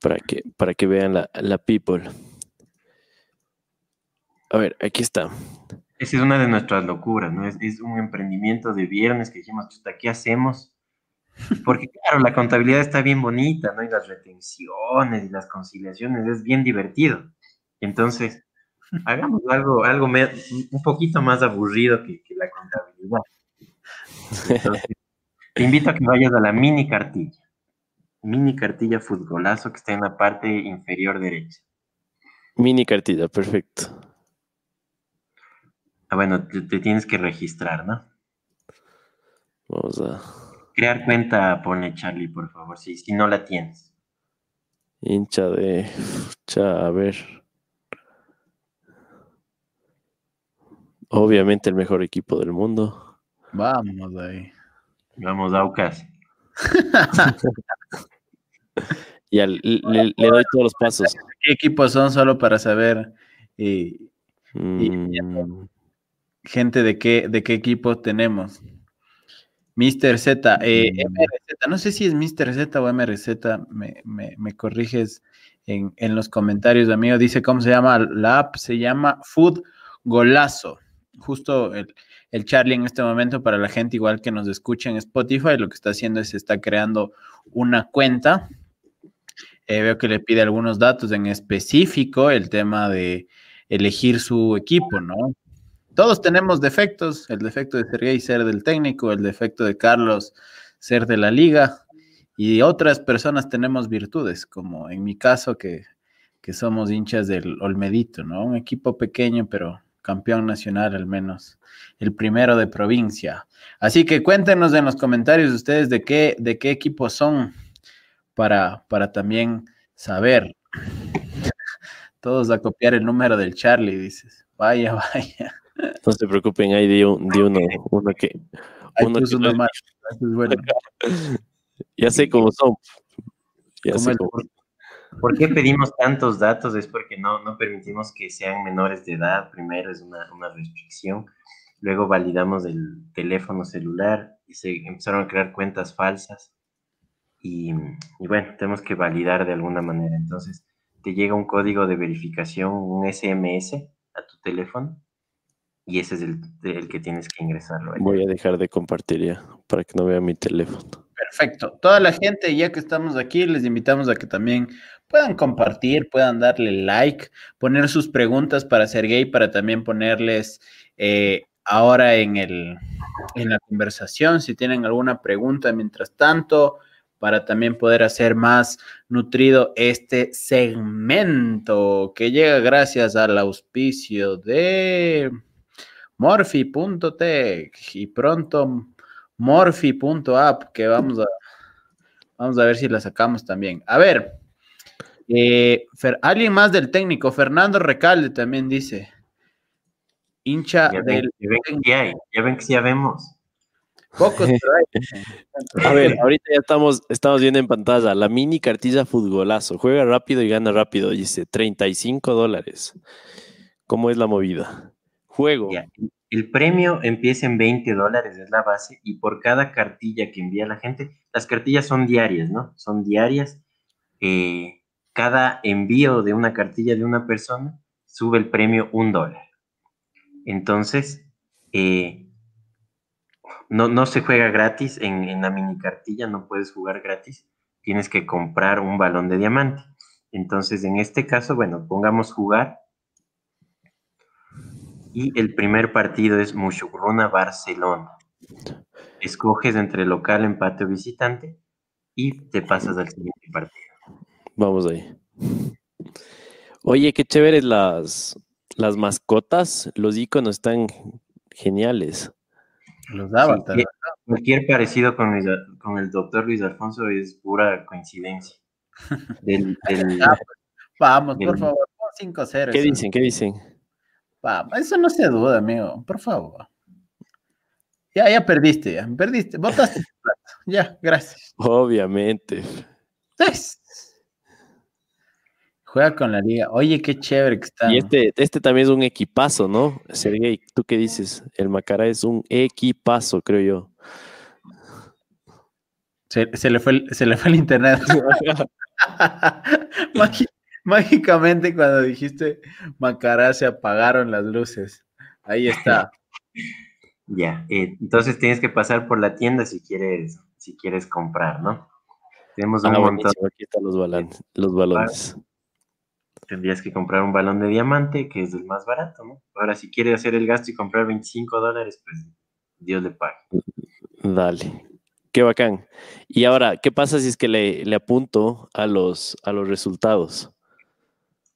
para que, para que vean la, la people. A ver, aquí está. Esa es una de nuestras locuras, ¿no? Es, es un emprendimiento de viernes que dijimos, chuta, ¿qué hacemos? Porque, claro, la contabilidad está bien bonita, ¿no? Y las retenciones y las conciliaciones es bien divertido. Entonces, hagamos algo, algo me- un poquito más aburrido que, que la contabilidad. Entonces, te invito a que vayas a la mini cartilla. Mini cartilla futbolazo que está en la parte inferior derecha. Mini cartilla, perfecto. Ah, bueno, te, te tienes que registrar, ¿no? Vamos a Crear cuenta, pone Charlie, por favor, si, si no la tienes. hincha de. Cha, a ver. Obviamente el mejor equipo del mundo. Vamos ahí. Vamos, Aucas. Ya le, le- le doy todos los pasos. ¿Qué equipos son solo para saber eh, Mm, gente de qué, de qué equipo tenemos? Mr. Z, eh. MRZ, no sé si es Mr. Z o MRZ, me, me- me corriges en, en los comentarios, amigo. Dice cómo se llama la app, se llama Food Golazo. Justo el, el Charlie en este momento, para la gente igual que nos escucha en Spotify, lo que está haciendo es está creando una cuenta. Eh, veo que le pide algunos datos en específico, el tema de elegir su equipo, ¿no? Todos tenemos defectos, el defecto de Sergei ser del técnico, el defecto de Carlos ser de la liga, y otras personas tenemos virtudes, como en mi caso que, que somos hinchas del Olmedito, ¿no? Un equipo pequeño, pero campeón nacional al menos, el primero de provincia. Así que cuéntenos en los comentarios ustedes de qué, de qué equipo son para, para también saber. Todos a copiar el número del Charlie, dices. Vaya, vaya. No se preocupen, ahí di, un- di uno, uno que. Uno que uno no- más. Bueno. Ya sé cómo son. Ya ¿Cómo sé es? cómo- ¿Por qué pedimos tantos datos? Es porque no, no permitimos que sean menores de edad. Primero es una, una restricción. Luego validamos el teléfono celular y se empezaron a crear cuentas falsas. Y, y bueno, tenemos que validar de alguna manera. Entonces, te llega un código de verificación, un SMS a tu teléfono. Y ese es el, el que tienes que ingresarlo. ahí. Voy a dejar de compartir ya para que no vean mi teléfono. Perfecto. Toda la gente, ya que estamos aquí, les invitamos a que también puedan compartir, puedan darle like, poner sus preguntas para Sergey, para también ponerles eh, ahora en, el, en la conversación, si tienen alguna pregunta mientras tanto, para también poder hacer más nutrido este segmento que llega gracias al auspicio de Morphy.tech y pronto Morphy.app, que vamos a, vamos a ver si la sacamos también. A ver, eh, Fer- alguien más del técnico, Fernando Recalde también dice, hincha Ya ven, del ya ven que sí hay, ya ven que sí vemos. pocos, pero hay. A ver, ahorita ya estamos, estamos viendo en pantalla la mini cartilla futbolazo. Juega rápido y gana rápido. Dice 35 dólares. ¿Cómo es la movida? Juego. El premio empieza en 20 dólares, es la base, y por cada cartilla que envía la gente, las cartillas son diarias, ¿no? Son diarias. eh, cada envío de una cartilla de una persona sube el premio un dólar. Entonces, eh, no, no se juega gratis en la mini cartilla, no puedes jugar gratis, tienes que comprar un balón de diamante. Entonces, en este caso, bueno, pongamos jugar y el primer partido es Mushurruna Barcelona. Escoges entre local, empate o visitante y te pasas al siguiente partido. Vamos ahí. Oye, qué chéveres las, las mascotas. Los iconos están geniales. los avatares. Sí, Cualquier parecido con, Luis con el doctor Luis Alfonso es pura coincidencia. Del- del- Ah, Vamos, por favor, pon 5-0. ¿Qué eso. dicen? ¿Qué dicen? Eso no se duda, amigo, por favor. Ya, ya perdiste, ya, perdiste, plata. Ya, gracias. Obviamente. Juega con la liga. Oye, qué chévere que está. Y este, este también es un equipazo, ¿no? Sergey, ¿tú qué dices? El Macará es un equipazo, creo yo. Se, le, fue el, se le fue el internet. mágicamente cuando dijiste Macará se apagaron las luces. Ahí está. Ya, eh, entonces tienes que pasar por la tienda si quieres, si quieres comprar, ¿no? Tenemos un ah, montón. Aquí están los, balones, los balones. Tendrías que comprar un balón de diamante, que es el más barato, ¿no? Ahora, si quieres hacer el gasto y comprar 25 dólares, pues Dios le pague. Dale. Qué bacán. Y ahora, ¿qué pasa si es que le, le apunto a los, a los resultados?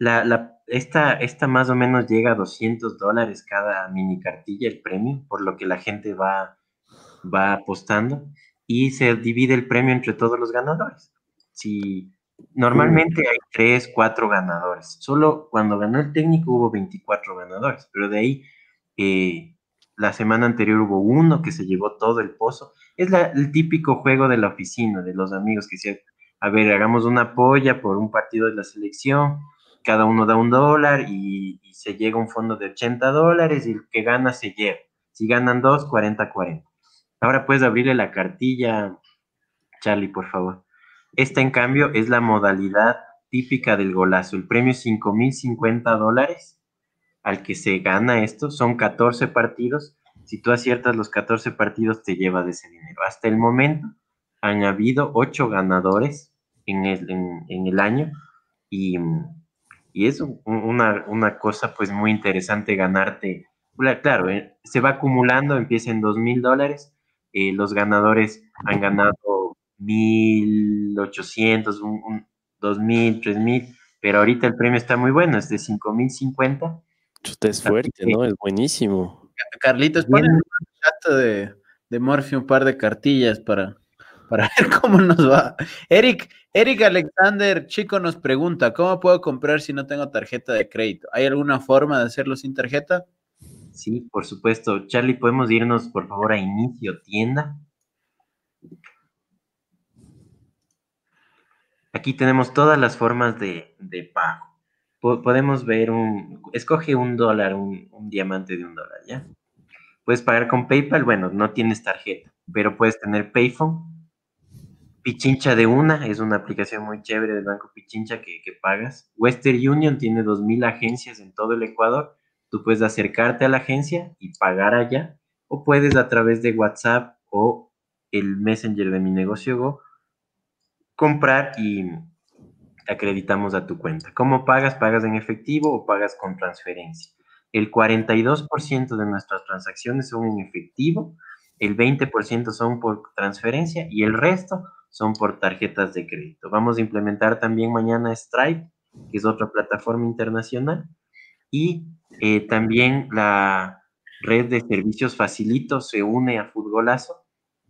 La, la, esta, esta más o menos llega a 200 dólares cada mini cartilla, el premio, por lo que la gente va, va apostando y se divide el premio entre todos los ganadores. Si normalmente hay 3, 4 ganadores, solo cuando ganó el técnico hubo 24 ganadores, pero de ahí eh, la semana anterior hubo uno que se llevó todo el pozo. Es el típico juego de la oficina, de los amigos que dicen, a ver, hagamos una polla por un partido de la selección cada uno da un dólar y, se llega a un fondo de 80 dólares y el que gana se lleva. Si ganan dos, 40, 40. Ahora puedes abrirle la cartilla, Charlie, por favor. Esta, en cambio, es la modalidad típica del golazo. El premio es 5.050 dólares al que se gana esto. Son 14 partidos. Si tú aciertas los 14 partidos, te llevas ese dinero. Hasta el momento han habido 8 ganadores en el, en el año y y es una, cosa pues muy interesante ganarte. Claro, eh, se va acumulando, empieza en dos mil dólares, eh, los ganadores han ganado mil ochocientos, dos mil, tres mil, pero ahorita el premio está muy bueno, es de cinco mil cincuenta. Usted es fuerte, ¿no? Es buenísimo. Carlitos, pon el chat de, de Morphy un par de cartillas para, para ver cómo nos va. Eric, Eric Alexander, chico, nos pregunta, ¿cómo puedo comprar si no tengo tarjeta de crédito? ¿Hay alguna forma de hacerlo sin tarjeta? Sí, por supuesto. Charlie, ¿podemos irnos, por favor, a inicio tienda? Aquí tenemos todas las formas de, pago. podemos ver un, escoge un dólar, un, un diamante de un dólar, ¿ya? Puedes pagar con PayPal, bueno, no tienes tarjeta, pero puedes tener Payphone Pichincha de una es una aplicación muy chévere del Banco Pichincha que, pagas. Western Union tiene 2.000 agencias en todo el Ecuador. Tú puedes acercarte a la agencia y pagar allá. O puedes a través de WhatsApp o el Messenger de mi negocio Go comprar y acreditamos a tu cuenta. ¿Cómo pagas? ¿Pagas en efectivo o pagas con transferencia? El 42% de nuestras transacciones son en efectivo, el 20% son por transferencia y el resto son por tarjetas de crédito. Vamos a implementar también mañana Stripe, que es otra plataforma internacional, y eh, también la red de servicios Facilito se une a Futbolazo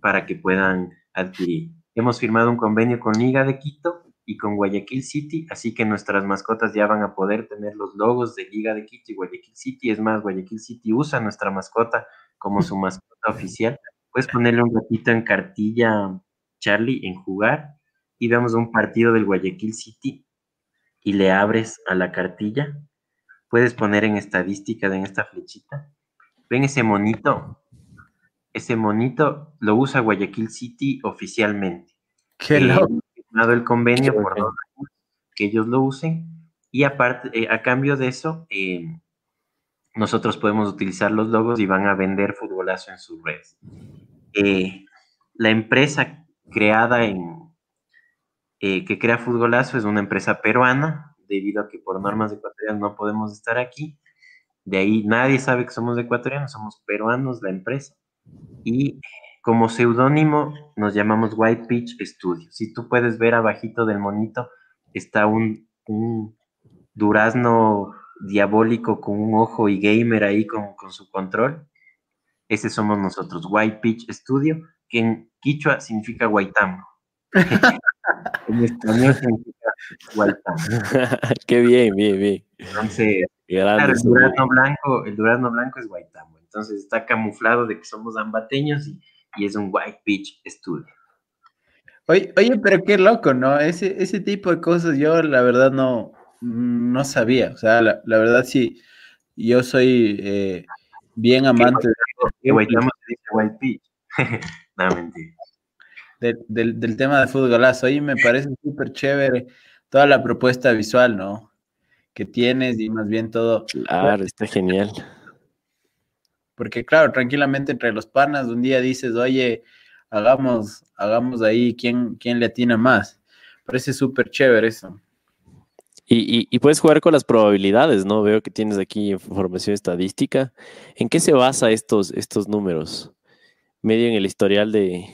para que puedan adquirir. Hemos firmado un convenio con Liga de Quito y con Guayaquil City, así que nuestras mascotas ya van a poder tener los logos de Liga de Quito y Guayaquil City. Es más, Guayaquil City usa nuestra mascota como su mascota oficial. Puedes ponerle un ratito en cartilla Charlie en jugar y vemos un partido del Guayaquil City y le abres a la cartilla, puedes poner en estadística en esta flechita. Ven ese monito. Ese monito lo usa Guayaquil City oficialmente. Qué eh, firmado el convenio por dos años que ellos lo usen y aparte eh, a cambio de eso em, nosotros podemos utilizar los logos y van a vender futbolazo en sus redes. Eh, la empresa creada en, eh, que crea Futbolazo, es una empresa peruana, debido a que por normas ecuatorianas no podemos estar aquí. De ahí nadie sabe que somos ecuatorianos, somos peruanos la empresa. Y como seudónimo nos llamamos White Peach Studio. Si tú puedes ver abajito del monito, está un, un durazno diabólico con un ojo y gamer ahí con, con su control. Ese somos nosotros, White Peach Studio que en quichua significa guaitambo. en español significa guaitambo. Qué bien, bien, bien. Entonces, claro, el durazno blanco, el durazno blanco es guaitambo. Entonces está camuflado de que somos ambateños y, es un white peach studio. Oye, oye, pero qué loco, ¿no? Ese, ese tipo de cosas yo la verdad no, no sabía. O sea, la, verdad sí, yo soy eh, bien amante Del, del, tema de fútbolazo. Ahí me parece súper chévere toda la propuesta visual, ¿no? Que tienes y más bien todo. Claro, está genial. Porque claro, tranquilamente entre los panas, un día dices, oye, hagamos, hagamos ahí quién, quién le atina más. Parece súper chévere eso. Y, puedes jugar con las probabilidades, ¿no? Veo que tienes aquí información estadística. ¿En qué se basa estos, estos números? Medio en el historial de...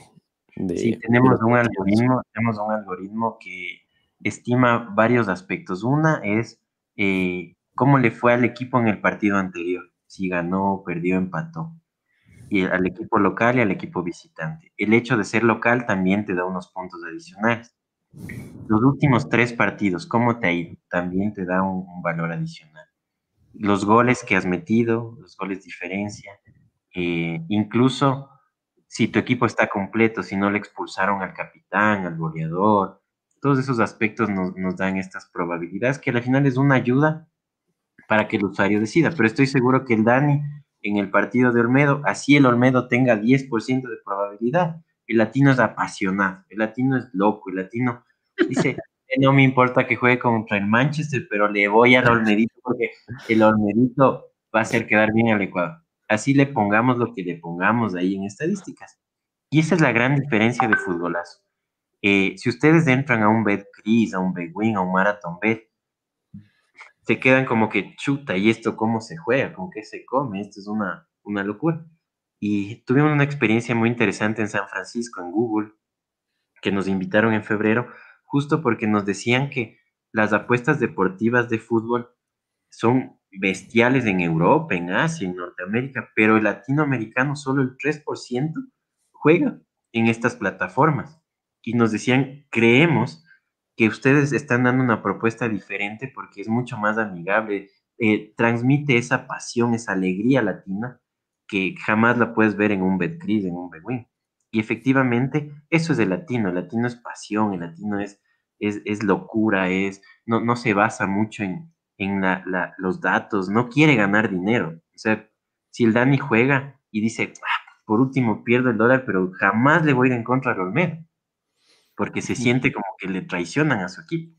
sí, tenemos un algoritmo, tenemos un algoritmo que estima varios aspectos. Una es eh, cómo le fue al equipo en el partido anterior, si ganó, perdió, empató. Y al equipo local y al equipo visitante. El hecho de ser local también te da unos puntos adicionales. Los últimos tres partidos, ¿cómo te ha ido? También te da un, valor adicional. Los goles que has metido, los goles diferencia, eh, incluso si tu equipo está completo, si no le expulsaron al capitán, al goleador, todos esos aspectos nos, dan estas probabilidades que al final es una ayuda para que el usuario decida. Pero estoy seguro que el Dani en el partido de Olmedo, así el Olmedo tenga 10% de probabilidad, el latino es apasionado, el latino es loco, el latino dice, no me importa que juegue contra el Manchester, pero le voy al Olmedito porque el Olmedito va a hacer quedar bien al Ecuador. Así le pongamos lo que le pongamos ahí en estadísticas. Y esa es la gran diferencia de futbolazo. Eh, si ustedes entran a un BetCris, a un BetWin, a un Marathon Bet, se quedan como que chuta, ¿y esto cómo se juega? ¿Con qué se come? Esto es una, una locura. Y tuvimos una experiencia muy interesante en San Francisco, en Google, que nos invitaron en febrero, justo porque nos decían que las apuestas deportivas de fútbol son bestiales en Europa, en Asia, en Norteamérica, pero el latinoamericano solo el 3% juega en estas plataformas. Y nos decían, creemos que ustedes están dando una propuesta diferente porque es mucho más amigable, eh, transmite esa pasión, esa alegría latina que jamás la puedes ver en un Betcris, en un Betwin. Y efectivamente, eso es el latino. El latino es pasión, el latino es, es, locura, es, no, no se basa mucho en, en los datos, no quiere ganar dinero. O sea, si el Dani juega y dice, ah, por último pierdo el dólar, pero jamás le voy a ir en contra al Olmedo, porque se siente como que le traicionan a su equipo.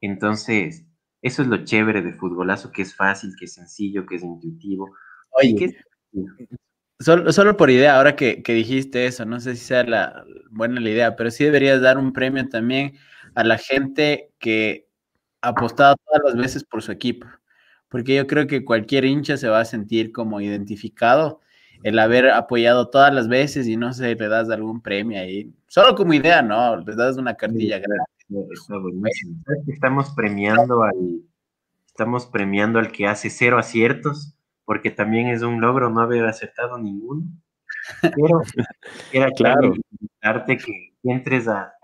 Entonces, eso es lo chévere de futbolazo, que es fácil, que es sencillo, que es intuitivo. Oye, Solo, solo, por idea, ahora que, dijiste eso, no sé si sea la buena la idea, pero sí deberías dar un premio también a la gente que apostado todas las veces por su equipo, porque yo creo que cualquier hincha se va a sentir como identificado el haber apoyado todas las veces y no sé, le das algún premio ahí, solo como idea, ¿no? Le das una cartilla Estamos premiando al, estamos premiando al que hace cero aciertos porque también es un logro no haber acertado ninguno. Pero era claro darte que entres a,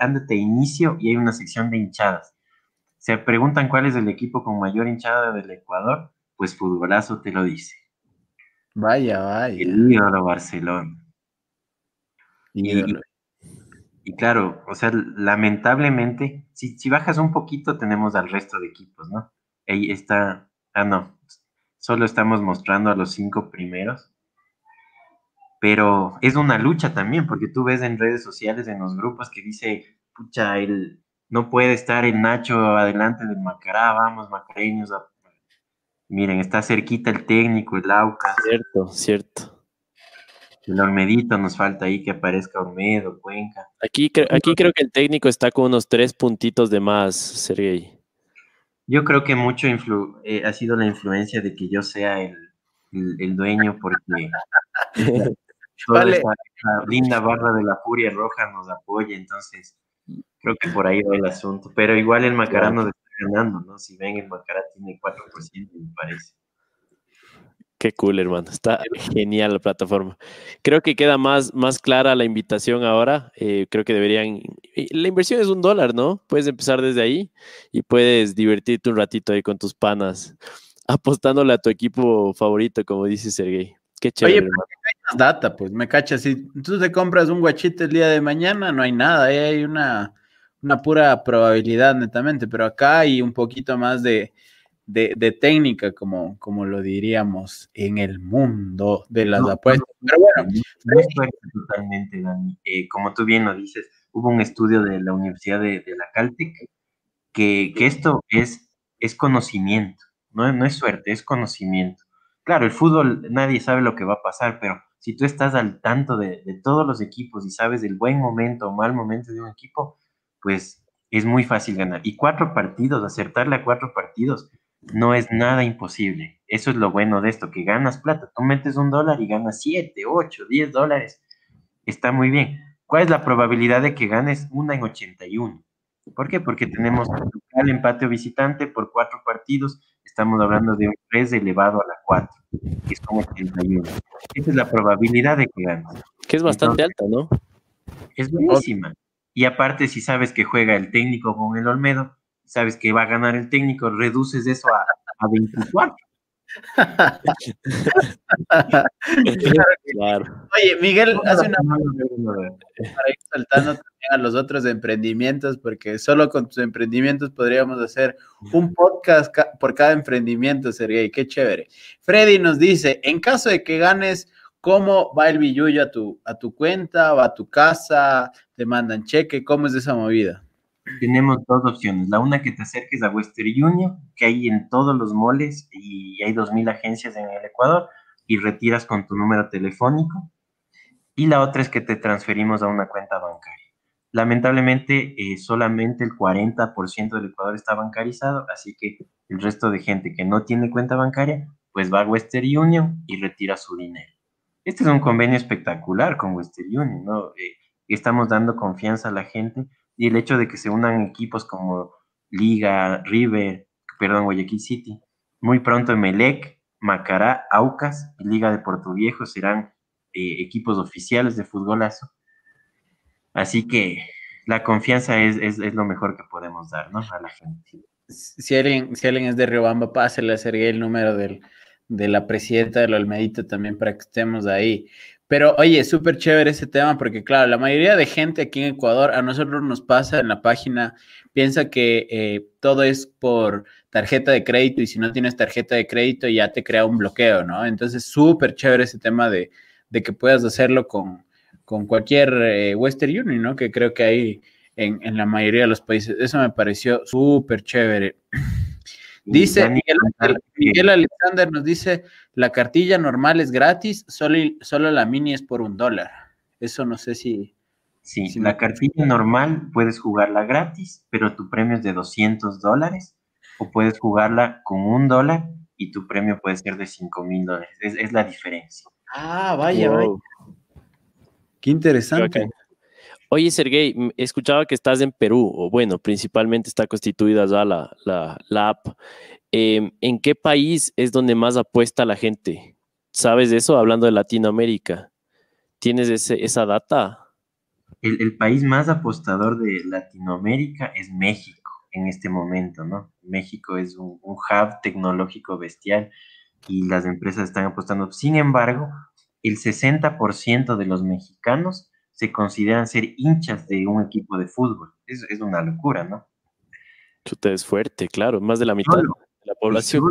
ándate a inicio y hay una sección de hinchadas. Se preguntan cuál es el equipo con mayor hinchada del Ecuador, pues Futbolazo te lo dice. Vaya, vaya. El ídolo Barcelona. Y, y, claro, o sea, lamentablemente, si, si bajas un poquito tenemos al resto de equipos, ¿no? Ahí está, ah, no, solo estamos mostrando a los cinco primeros. Pero es una lucha también, porque tú ves en redes sociales, en los grupos, que dice, pucha, él no puede estar el Nacho adelante del Macará, vamos, macareños. Miren, está cerquita el técnico, el Aucas. Cierto, cierto. El Olmedito nos falta ahí que aparezca Olmedo, Cuenca. Aquí, aquí creo que el técnico está con unos tres puntitos de más, Sergey. Yo creo que mucho eh, ha sido la influencia de que yo sea el, el, dueño porque toda linda barra de la Furia Roja nos apoya, entonces creo que por ahí va el asunto. Pero igual el Macará nos está ganando, ¿no? Si ven, el Macará tiene 4%, me parece. Qué cool, hermano. Está genial la plataforma. Creo que queda más, más clara la invitación ahora. Eh, creo que deberían. La inversión es un dólar, ¿no? Puedes empezar desde ahí y puedes divertirte un ratito ahí con tus panas, apostándole a tu equipo favorito, como dice Sergey. Qué chévere. Oye, me data, pues me cachas. Si tú te compras un guachito el día de mañana, no hay nada. ¿eh? Hay una, una pura probabilidad netamente, pero acá hay un poquito más de, de, técnica, como, como lo diríamos en el mundo de las apuestas. Pero bueno, totalmente, Dani. Eh, como tú bien lo dices, hubo un estudio de la Universidad de, la Caltech que, que, esto es, es conocimiento, no, no es suerte, es conocimiento. Claro, el fútbol nadie sabe lo que va a pasar, pero si tú estás al tanto de, de todos los equipos y sabes el buen momento o mal momento de un equipo, pues es muy fácil ganar. Y cuatro partidos, acertarle a cuatro partidos, no es nada imposible. Eso es lo bueno de esto, que ganas plata. Tú metes un dólar y ganas siete, ocho, diez dólares. Está muy bien. ¿Cuál es la probabilidad de que ganes una en 81? ¿Por qué? Porque tenemos el empate o visitante por cuatro partidos. Estamos hablando de un 3 elevado a la 4, que es como 81. Esa es la probabilidad de que ganes. Que es bastante alta, ¿no? Es buenísima. Y aparte, si sabes que juega el técnico con el Olmedo, sabes que va a ganar el técnico, reduces eso a, a 24. Oye, Miguel, hace una para ir saltando también a los otros emprendimientos, porque solo con tus emprendimientos podríamos hacer un podcast por cada emprendimiento, Sergey, qué chévere. Freddy nos dice, en caso de que ganes, ¿cómo va el billuyo a tu, a tu cuenta o a tu casa? ¿Te mandan cheque? ¿Cómo es esa movida? tenemos dos opciones. La una que te acerques a Western Union, que hay en todos los moles y hay 2.000 agencias en el Ecuador y retiras con tu número telefónico. Y la otra es que te transferimos a una cuenta bancaria. Lamentablemente, eh, solamente el 40% del Ecuador está bancarizado, así que el resto de gente que no tiene cuenta bancaria, pues va a Western Union y retira su dinero. Este es un convenio espectacular con Western Union, ¿no? Eh, estamos dando confianza a la gente y el hecho de que se unan equipos como Liga, River, perdón, Guayaquil City, muy pronto Melec, Macará, Aucas y Liga de Puerto Viejo serán eh, equipos oficiales de futbolazo. Así que la confianza es, es, lo mejor que podemos dar ¿no? a la gente. Si alguien, si alguien es de Riobamba, pásale a el número del, de la presidenta del Olmedito también para que estemos ahí. Pero oye, súper chévere ese tema porque claro, la mayoría de gente aquí en Ecuador, a nosotros nos pasa en la página, piensa que eh, todo es por tarjeta de crédito y si no tienes tarjeta de crédito ya te crea un bloqueo, ¿no? Entonces, súper chévere ese tema de, que puedas hacerlo con, con cualquier eh, Western Union, ¿no? Que creo que hay en, en la mayoría de los países. Eso me pareció súper chévere. Dice Miguel, Alexander nos dice, la cartilla normal es gratis, solo, solo la mini es por un dólar. Eso no sé si... Sí, la cartilla normal puedes jugarla gratis, pero tu premio es de 200 dólares, o puedes jugarla con un dólar y tu premio puede ser de 5 mil dólares. Es, la diferencia. Ah, vaya, vaya. Qué interesante. Oye, Sergey, escuchaba que estás en Perú, o bueno, principalmente está constituida ya la, la, app. Em, ¿En qué país es donde más apuesta la gente? ¿Sabes eso hablando de Latinoamérica? ¿Tienes ese, esa data? El, país más apostador de Latinoamérica es México en este momento, ¿no? México es un, un hub tecnológico bestial y las empresas están apostando. Sin embargo, el 60% de los mexicanos se consideran ser hinchas de un equipo de fútbol. Es, es una locura, ¿no? Chuta es fuerte, claro, más de la mitad de la población.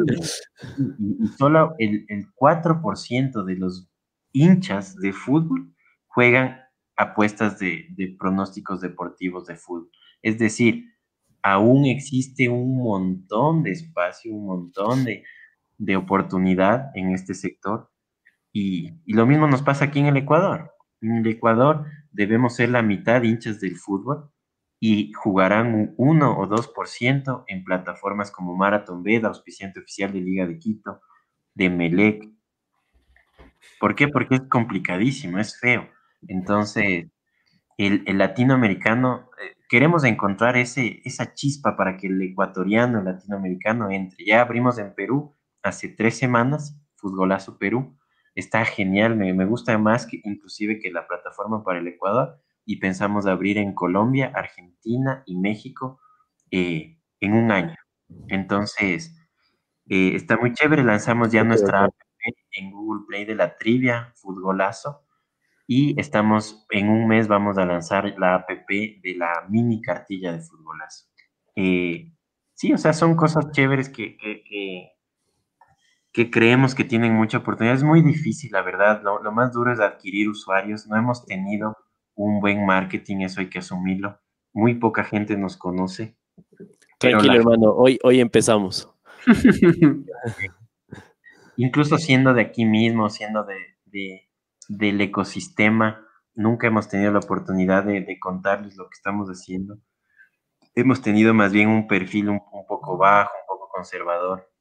Y solo, el, el 4% de los hinchas de fútbol juegan apuestas de, de, pronósticos deportivos de fútbol. Es decir, aún existe un montón de espacio, un montón de, de oportunidad en este sector. Y, y, lo mismo nos pasa aquí en el Ecuador. En el Ecuador debemos ser la mitad hinchas del fútbol y jugarán un 1 o 2% en plataformas como Marathon Bed, auspiciante oficial de Liga de Quito, de Melec. ¿Por qué? Porque es complicadísimo, es feo. Entonces, el, latinoamericano, eh, queremos encontrar ese, esa chispa para que el ecuatoriano, el latinoamericano entre. Ya abrimos en Perú hace tres semanas, Futbolazo Perú, está genial, me, me, gusta más que inclusive que la plataforma para el Ecuador y pensamos abrir en Colombia, Argentina y México eh, en un año. Entonces, eh, está muy chévere, lanzamos ya nuestra app en Google Play de la trivia, Futbolazo, Y estamos, en un mes vamos a lanzar la app de la mini cartilla de futbolazo. Eh, sí, o sea, son cosas chéveres que, que, que, creemos que tienen mucha oportunidad. Es muy difícil, la verdad. Lo, lo, más duro es adquirir usuarios. No hemos tenido un buen marketing, eso hay que asumirlo. Muy poca gente nos conoce. Tranquilo, hermano. Hoy, hoy empezamos. Incluso siendo de aquí mismo, siendo de, de, del ecosistema, nunca hemos tenido la oportunidad de, de contarles lo que estamos haciendo hemos tenido más bien un perfil un, poco bajo, un poco conservador.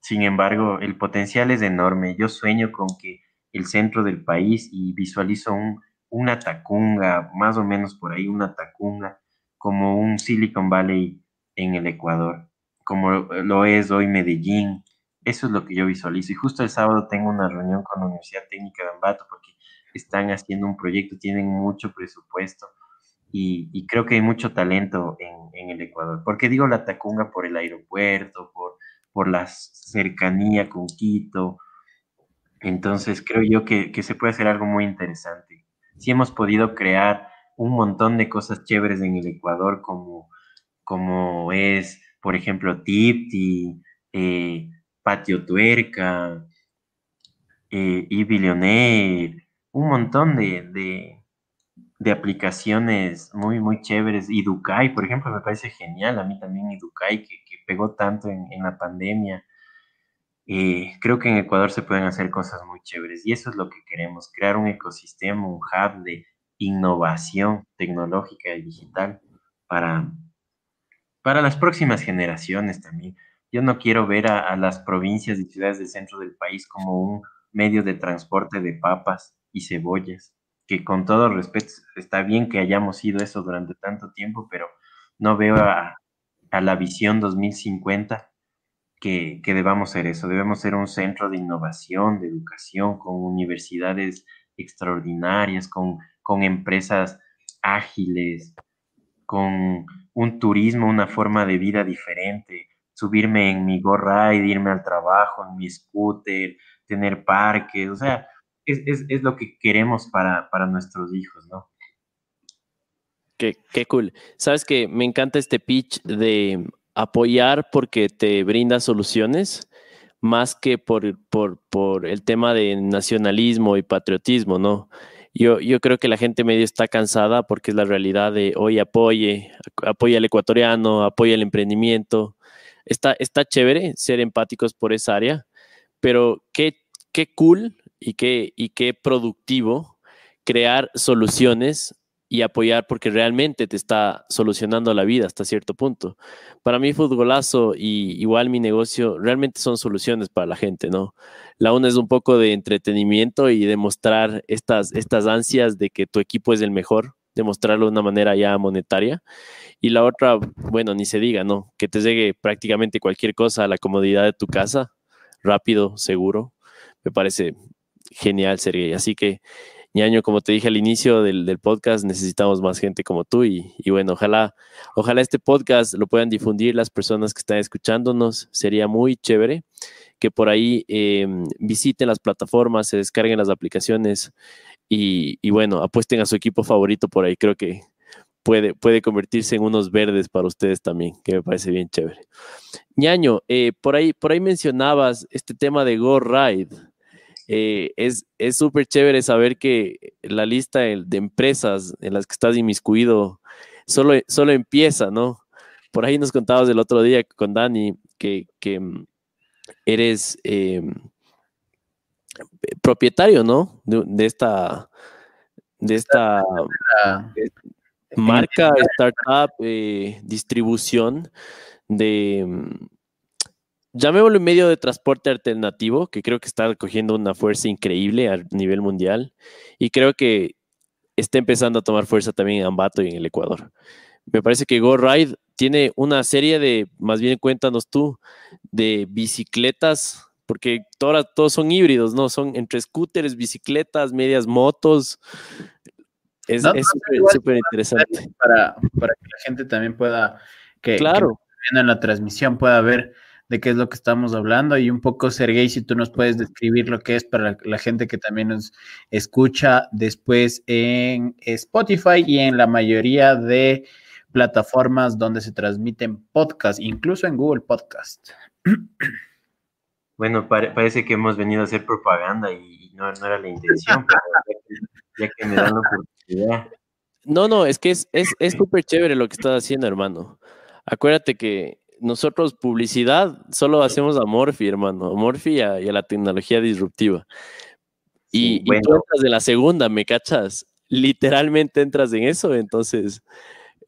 Sin embargo, el potencial es enorme. Yo sueño con que el centro del país y visualizo un, una Tacunga, más o menos por ahí una Tacunga, como un Silicon Valley en el Ecuador, como lo es hoy Medellín. Eso es lo que yo visualizo. Y justo el sábado tengo una reunión con la Universidad Técnica de Ambato porque están haciendo un proyecto, tienen mucho presupuesto y, creo que hay mucho talento en, el Ecuador. ¿Por qué digo la Tacunga? Por el aeropuerto, por, por la cercanía con Quito. Entonces creo yo que, se puede hacer algo muy interesante. Si hemos podido crear un montón de cosas chéveres en el Ecuador, como, como es, por ejemplo, Tipti, eh, Patio Tuerca, eh, y Billionaire, un montón de de aplicaciones muy, muy chéveres. Y Dukai, por ejemplo, me parece genial. A mí también Dukai, que, que pegó tanto en, la pandemia. Eh, creo que en Ecuador se pueden hacer cosas muy chéveres y eso es lo que queremos, crear un ecosistema, un hub de innovación tecnológica y digital para, para las próximas generaciones también. Yo no quiero ver a, a las provincias y ciudades del centro del país como un medio de transporte de papas y cebollas que con todo respeto está bien que hayamos sido eso durante tanto tiempo, pero no veo a, la visión 2050 que, que, debamos ser eso. Debemos ser un centro de innovación, de educación, con universidades extraordinarias, con, con empresas ágiles, con un turismo, una forma de vida diferente, subirme en mi gorra y irme al trabajo, en mi scooter, tener parques, o sea, es, lo que queremos para, nuestros hijos, ¿no? Qué, qué, cool. Sabes que me encanta este pitch de apoyar porque te brinda soluciones más que por, por, el tema de nacionalismo y patriotismo, ¿no? Yo, yo creo que la gente medio está cansada porque es la realidad de hoy apoye, apoya al ecuatoriano, apoya el emprendimiento. Está, está chévere ser empáticos por esa área, pero qué, qué cool y qué, y qué productivo crear soluciones y apoyar porque realmente te está solucionando la vida hasta cierto punto. Para mí, Futbolazo y igual mi negocio realmente son soluciones para la gente, ¿no? La una es un poco de entretenimiento y demostrar estas, estas ansias de que tu equipo es el mejor, demostrarlo de una manera ya monetaria. Y la otra, bueno, ni se diga, ¿no? Que te llegue prácticamente cualquier cosa a la comodidad de tu casa, rápido, seguro. Me parece genial, Sergey. Así que, ñaño, como te dije al inicio del, podcast, necesitamos más gente como tú y, bueno, ojalá, ojalá este podcast lo puedan difundir las personas que están escuchándonos. Sería muy chévere que por ahí em, visiten las plataformas, se descarguen las aplicaciones y, bueno, apuesten a su equipo favorito por ahí. Creo que puede, puede convertirse en unos verdes para ustedes también, que me parece bien chévere. ñaño, eh, por, ahí, por ahí mencionabas este tema de Go Ride. Eh, es súper chévere saber que la lista de, empresas en las que estás inmiscuido solo, solo empieza, ¿no? Por ahí nos contabas el otro día con Dani que, mm, eres em, propietario, ¿no? De, esta, de esta marca, startup, eh, distribución de mm, llamémoslo un medio de transporte alternativo, que creo que está cogiendo una fuerza increíble a nivel mundial y creo que está empezando a tomar fuerza también en Ambato y en el Ecuador. Me parece que GoRide tiene una serie de, más bien cuéntanos tú, de bicicletas, porque todas, todos son híbridos, ¿no? Son entre scooters, bicicletas, medias motos. Es súper interesante. Para, para, que la gente también pueda, que, claro. viendo en la transmisión pueda ver de qué es lo que estamos hablando y un poco, Sergey, si tú nos puedes describir lo que es para la gente que también nos escucha después en Spotify y en la mayoría de plataformas donde se transmiten podcasts, incluso en Google Podcast. Bueno, parece que hemos venido a hacer propaganda y no, era la intención, pero ya que, me dan la oportunidad. No, no, es que es súper chévere lo que estás haciendo, hermano. Acuérdate que nosotros publicidad solo hacemos a Morphy, hermano, a Morphy y a, la tecnología disruptiva. Y, tú entras de la segunda, ¿me cachas? Literalmente entras en eso, entonces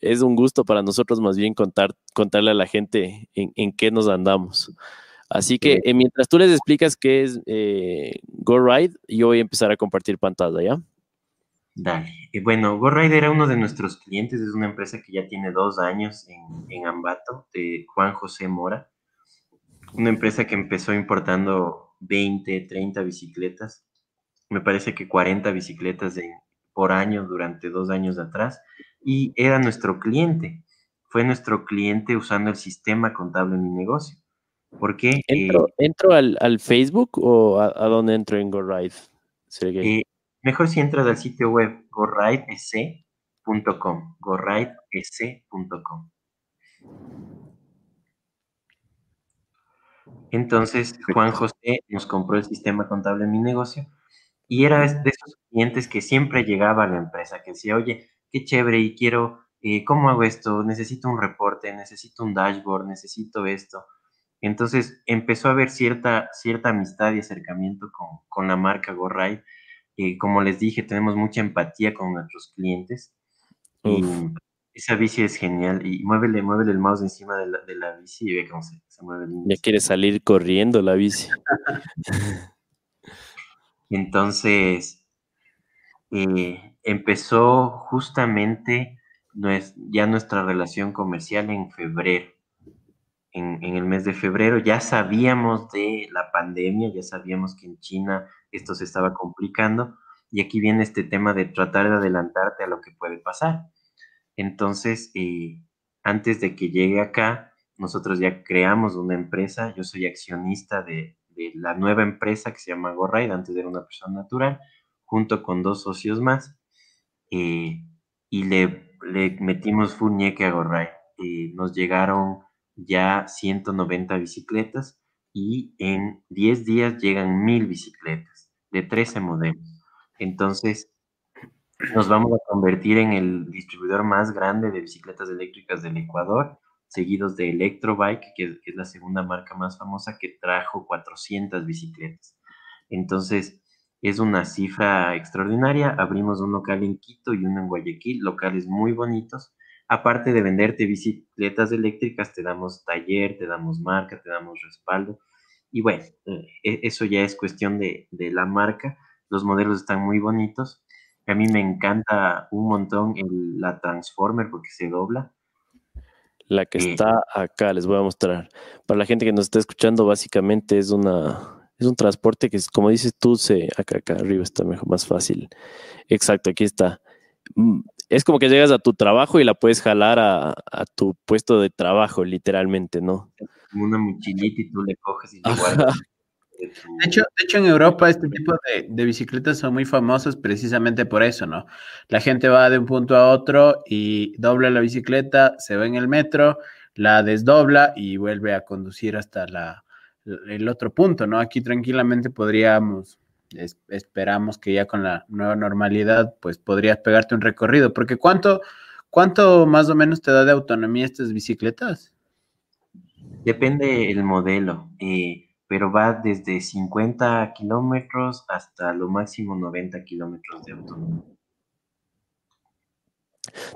es un gusto para nosotros más bien contar, contarle a la gente en qué nos andamos. Así que eh, mientras tú les explicas qué es eh, GoRide, yo voy a empezar a compartir pantalla, ¿ya? Dale. bueno, GoRide era uno de nuestros clientes, es una empresa que ya tiene dos años en, Ambato, de Juan José Mora. Una empresa que empezó importando 20, 30 bicicletas, me parece que 40 bicicletas por año durante dos años atrás, y era nuestro cliente. Fue nuestro cliente usando el sistema contable en mi negocio. ¿Por qué? ¿Entro, eh, al, Facebook o a, dónde entro en GoRide? Eh, mejor si entras al sitio web gorridesc.com, gorridesc.com. Entonces, Juan José nos compró el sistema contable en mi negocio y era de esos clientes que siempre llegaba a la empresa, que decía, oye, qué chévere y quiero, eh, ¿cómo hago esto? Necesito un reporte, necesito un dashboard, necesito esto. Entonces empezó a haber cierta, cierta amistad y acercamiento con, la marca GoRide. Eh, como les dije, tenemos mucha empatía con nuestros clientes. Y esa bici es genial. Y muévele, muévele el mouse encima de la, bici y ve cómo se, mueve el Ya quiere salir corriendo la bici. Entonces, eh, empezó justamente ya nuestra relación comercial en febrero en, el mes de febrero. Ya sabíamos de la pandemia, ya sabíamos que en China esto se estaba complicando y aquí viene este tema de tratar de adelantarte a lo que puede pasar. Entonces, eh, antes de que llegue acá, nosotros ya creamos una empresa, yo soy accionista de, la nueva empresa que se llama GoRide, antes era una persona natural, junto con dos socios más, eh, y le, le, metimos full ñeque a GoRide. Eh, nos llegaron ya 190 bicicletas y en 10 días llegan 1000 bicicletas de 13 modelos. Entonces, nos vamos a convertir en el distribuidor más grande de bicicletas eléctricas del Ecuador, seguidos de Electrobike, que es la segunda marca más famosa que trajo 400 bicicletas. Entonces, es una cifra extraordinaria. Abrimos un local en Quito y uno en Guayaquil, locales muy bonitos aparte de venderte bicicletas eléctricas, te damos taller, te damos marca, te damos respaldo. Y bueno, eh, e, eso ya es cuestión de, la marca. Los modelos están muy bonitos. A mí me encanta un montón la Transformer porque se dobla. La que eh, está acá, les voy a mostrar. Para la gente que nos está escuchando, básicamente es una es un transporte que, como dices tú, se acá, acá arriba está mejor, más fácil. Exacto, aquí está. Es como que llegas a tu trabajo y la puedes jalar a, tu puesto de trabajo, literalmente, ¿no? Como una mochilita y tú le coges y te guardas. De hecho, de hecho, en Europa este tipo de, bicicletas son muy famosas precisamente por eso, ¿no? La gente va de un punto a otro y dobla la bicicleta, se va en el metro, la desdobla y vuelve a conducir hasta la, el otro punto, ¿no? Aquí tranquilamente podríamos esperamos que ya con la nueva normalidad, pues podrías pegarte un recorrido, porque ¿cuánto, cuánto más o menos te da de autonomía estas bicicletas? Depende el modelo, eh, pero va desde 50 kilómetros hasta lo máximo 90 kilómetros de autonomía.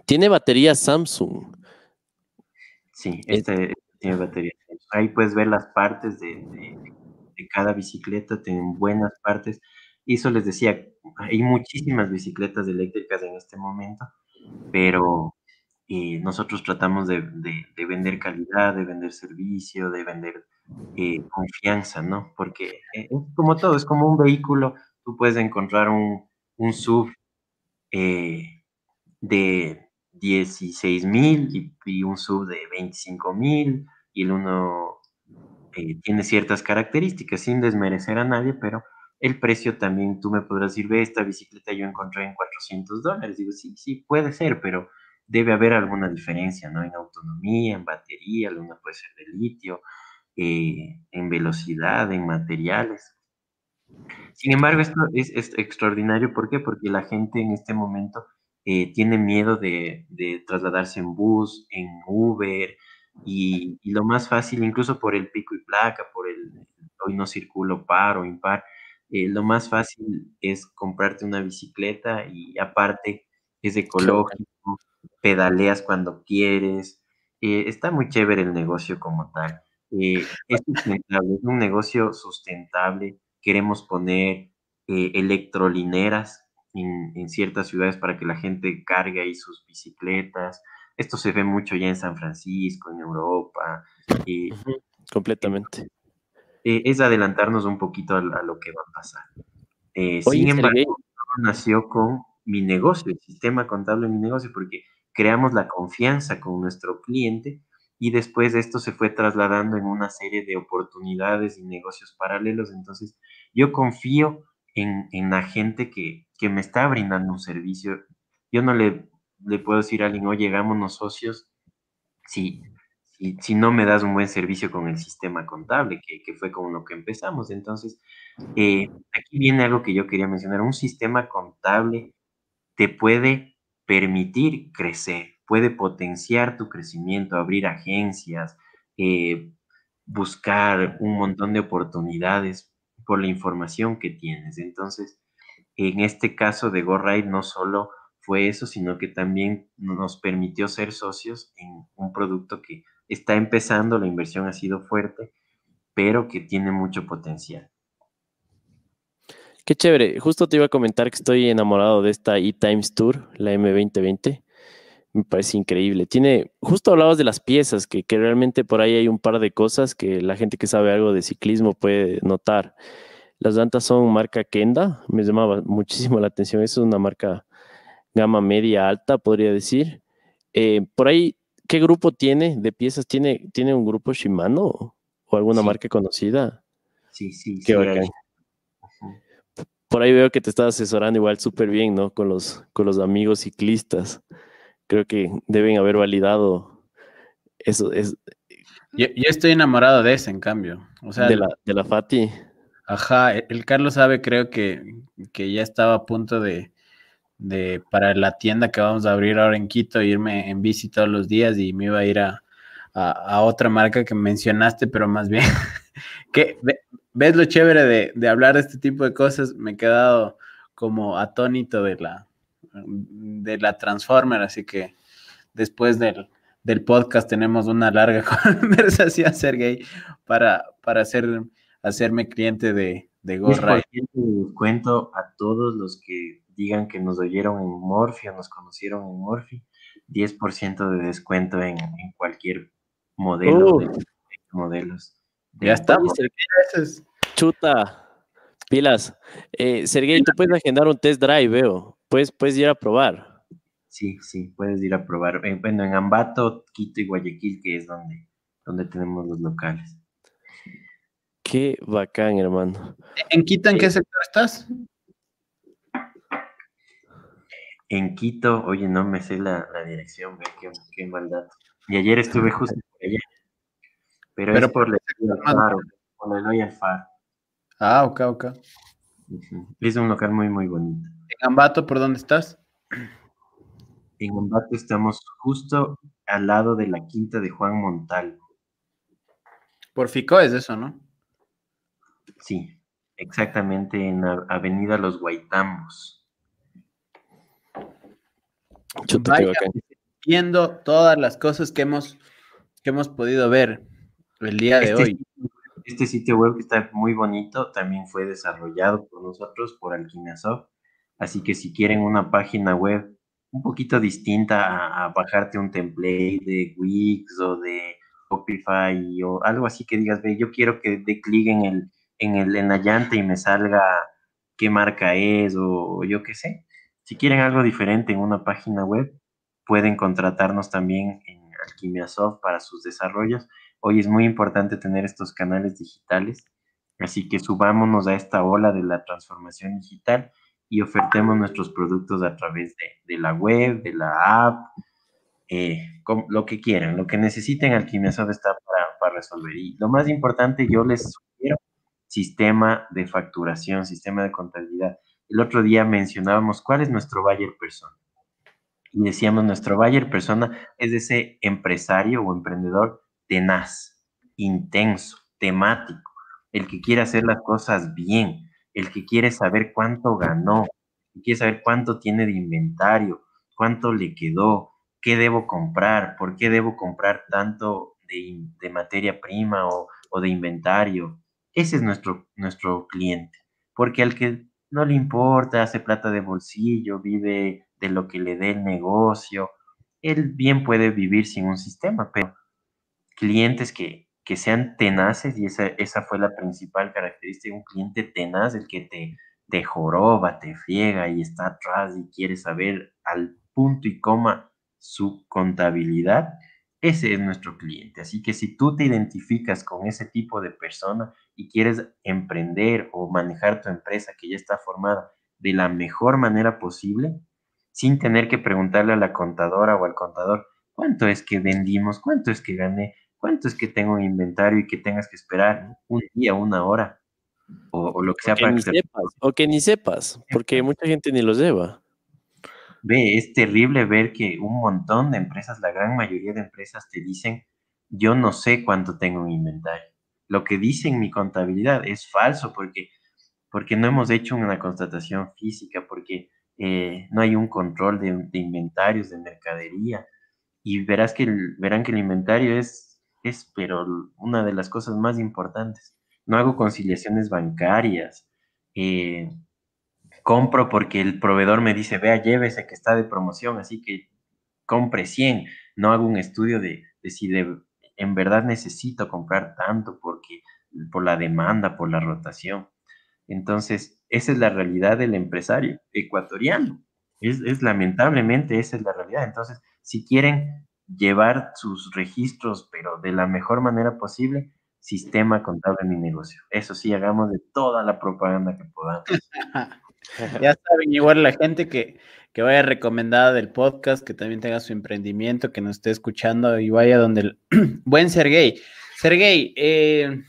Tiene batería Samsung. Sí, este tiene batería Ahí puedes ver las partes de de cada bicicleta tienen buenas partes. Y eso les decía, hay muchísimas bicicletas eléctricas en este momento, pero eh, nosotros tratamos de, vender calidad, de vender servicio, de vender eh, confianza, ¿no? Porque eh, es como todo, es como un vehículo, tú puedes encontrar un, un SUV de 16 mil y, y, un SUV de 25 mil y el uno eh, tiene ciertas características, sin desmerecer a nadie, pero el precio también, tú me podrás decir, ve, esta bicicleta yo encontré en 400 dólares. Digo, sí, sí, puede ser, pero debe haber alguna diferencia, ¿no? En autonomía, en batería, alguna puede ser de litio, eh, en velocidad, en materiales. Sin embargo, esto es, extraordinario, ¿por qué? Porque la gente en este momento eh, tiene miedo de, trasladarse en bus, en Uber, y, lo más fácil, incluso por el pico y placa, por el hoy no circulo par o impar, eh, lo más fácil es comprarte una bicicleta y aparte es ecológico, pedaleas cuando quieres, eh, está muy chévere el negocio como tal. es sustentable, es un negocio sustentable, queremos poner eh, electrolineras en, ciertas ciudades para que la gente cargue ahí sus bicicletas. Esto se ve mucho ya en San Francisco, en Europa. y completamente. Eh, es adelantarnos un poquito a, lo que va a pasar. Eh, sin embargo, nació con mi negocio, el sistema contable de mi negocio, porque creamos la confianza con nuestro cliente y después esto se fue trasladando en una serie de oportunidades y negocios paralelos. Entonces, yo confío en, la gente que, me está brindando un servicio. Yo no le, le puedo decir a alguien, oye, hagámonos socios si, si, no me das un buen servicio con el sistema contable, que, fue con lo que empezamos. Entonces, eh, aquí viene algo que yo quería mencionar. Un sistema contable te puede permitir crecer puede potenciar tu crecimiento, abrir agencias, eh, buscar un montón de oportunidades por la información que tienes. Entonces, en este caso de GoRide no solo fue eso, sino que también nos permitió ser socios en un producto que está empezando, la inversión ha sido fuerte, pero que tiene mucho potencial. Qué chévere. Justo te iba a comentar que estoy enamorado de esta E-Times Tour, la M2020 me parece increíble. Tiene, justo hablabas de las piezas, que, realmente por ahí hay un par de cosas que la gente que sabe algo de ciclismo puede notar. Las llantas son marca Kenda, me llamaba muchísimo la atención. Es una marca gama media alta, podría decir. Eh, por ahí, ¿qué grupo tiene de piezas? ¿Tiene, ¿tiene un grupo Shimano o alguna marca conocida? Sí, sí, Qué sí. Por ahí veo que te estás asesorando igual súper bien, ¿no? Con los, con los amigos ciclistas creo que deben haber validado eso. Es, yo, estoy enamorado de ese, en cambio. O sea, de la, de la Fati. Ajá, el Carlos sabe, creo que, que ya estaba a punto de, de, para la tienda que vamos a abrir ahora en Quito, irme en bici todos los días y me iba a ir a, a, otra marca que mencionaste, pero más bien, que ves lo chévere de, de hablar de este tipo de cosas, me he quedado como atónito de la, de la Transformer, así que después del, podcast tenemos una larga conversación, Sergey, para, para hacer, hacerme cliente de, de Gorra. Cuento a todos los que digan que nos oyeron en Morphy o nos conocieron en Morphy, 10% de descuento en, cualquier modelo de, modelos. ya estamos. Chuta. Pilas. Eh, Sergey, tú puedes agendar un test drive, veo. Puedes, puedes ir a probar. Sí, sí, puedes ir a probar. Eh, bueno, en Ambato, Quito y Guayaquil, que es donde, donde tenemos los locales. Qué bacán, hermano. ¿En Quito en qué sector estás? En Quito, oye, no me sé la, dirección, qué, qué maldad. Y ayer estuve justo por allá. Pero, es por el Faro, por el Faro. Ah, ok, ok. Es un local muy, muy bonito. ¿En Ambato por dónde estás? En Ambato estamos justo al lado de la quinta de Juan Montal. Por Fico es eso, ¿no? Sí, exactamente en Avenida Los Guaitambos. Viendo todas las cosas que hemos, que hemos podido ver el día de este hoy. Este sitio web que está muy bonito también fue desarrollado por nosotros, por Alquimiasoft Así que si quieren una página web un poquito distinta a, bajarte un template de Wix o de Shopify o algo así que digas, ve, yo quiero que dé clic en, el, en, el, en la llanta y me salga qué marca es o, yo qué sé. Si quieren algo diferente en una página web, pueden contratarnos también en Alquimia Soft para sus desarrollos. hoy es muy importante tener estos canales digitales, así que subámonos a esta ola de la transformación digital y ofertemos nuestros productos a través de, la web, de la app, eh, lo que quieran, lo que necesiten, Alquimiasov está para, para resolver. Y lo más importante, yo les sugiero sistema de facturación, sistema de contabilidad. El otro día mencionábamos cuál es nuestro buyer persona. Y decíamos, nuestro buyer persona es ese empresario o emprendedor tenaz, intenso, temático, el que quiere hacer las cosas bien, el que quiere saber cuánto ganó, quiere saber cuánto tiene de inventario, cuánto le quedó, qué debo comprar, por qué debo comprar tanto de, materia prima o, o, de inventario. Ese es nuestro, nuestro cliente, porque al que no le importa, hace plata de bolsillo, vive de lo que le dé el negocio, él bien puede vivir sin un sistema, pero clientes que, que sean tenaces, y esa, esa fue la principal característica, un cliente tenaz, el que te, te joroba, te friega y está atrás y quiere saber al punto y coma su contabilidad, ese es nuestro cliente. Así que si tú te identificas con ese tipo de persona y quieres emprender o manejar tu empresa que ya está formada de la mejor manera posible, sin tener que preguntarle a la contadora o al contador cuánto es que vendimos, cuánto es que gané, cuánto es que tengo en inventario y que tengas que esperar un día, una hora o, lo que sea para que sepas, O que ni sepas, porque mucha gente ni los lleva. Ve, es terrible ver que un montón de empresas, la gran mayoría de empresas te dicen, yo no sé cuánto tengo en inventario. Lo que dice en mi contabilidad es falso porque, porque no hemos hecho una constatación física, porque eh, no hay un control de, inventarios, de mercadería. Y verás que verán que el inventario es, es, pero una de las cosas más importantes. No hago conciliaciones bancarias. Eh, compro porque el proveedor me dice, vea, llévese que está de promoción, así que compre 100. No hago un estudio de, si de, en verdad necesito comprar tanto porque por la demanda, por la rotación. Entonces, esa es la realidad del empresario ecuatoriano. Es, lamentablemente esa es la realidad. Entonces, si quieren llevar sus registros, pero de la mejor manera posible, sistema contable en mi negocio. Eso sí, hagamos de toda la propaganda que podamos. ya saben, igual la gente que, que vaya recomendada del podcast, que también tenga su emprendimiento, que nos esté escuchando y vaya donde el buen Sergey. Sergey, eh,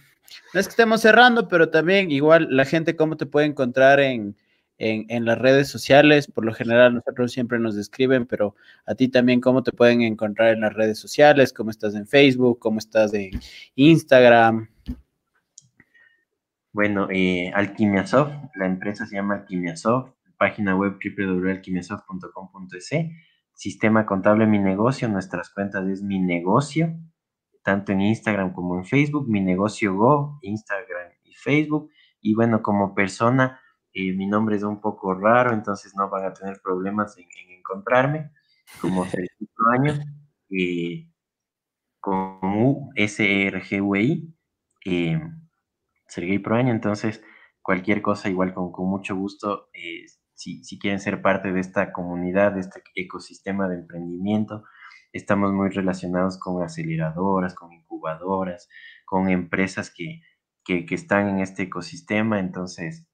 no es que estemos cerrando, pero también igual la gente, ¿cómo te puede encontrar en, las redes sociales? Por lo general, nosotros siempre nos describen, pero a ti también, ¿cómo te pueden encontrar en las redes sociales? ¿Cómo estás en Facebook? ¿Cómo estás en Instagram? Bueno, eh, Alquimiasoft, la empresa se llama Alquimiasoft, página web www.alquimiasoft.com.es, sistema contable Mi Negocio, nuestras cuentas es Mi Negocio, tanto en Instagram como en Facebook, mi negocio Go, Instagram y Facebook. Y bueno, como persona, eh, mi nombre es un poco raro, entonces no van a tener problemas en, encontrarme, como Sergio Año, eh, con U, S R G U e I, eh, Sergey Proaño, entonces cualquier cosa igual con, mucho gusto, eh, si, si quieren ser parte de esta comunidad, de este ecosistema de emprendimiento, estamos muy relacionados con aceleradoras, con incubadoras, con empresas que, están en este ecosistema. Entonces,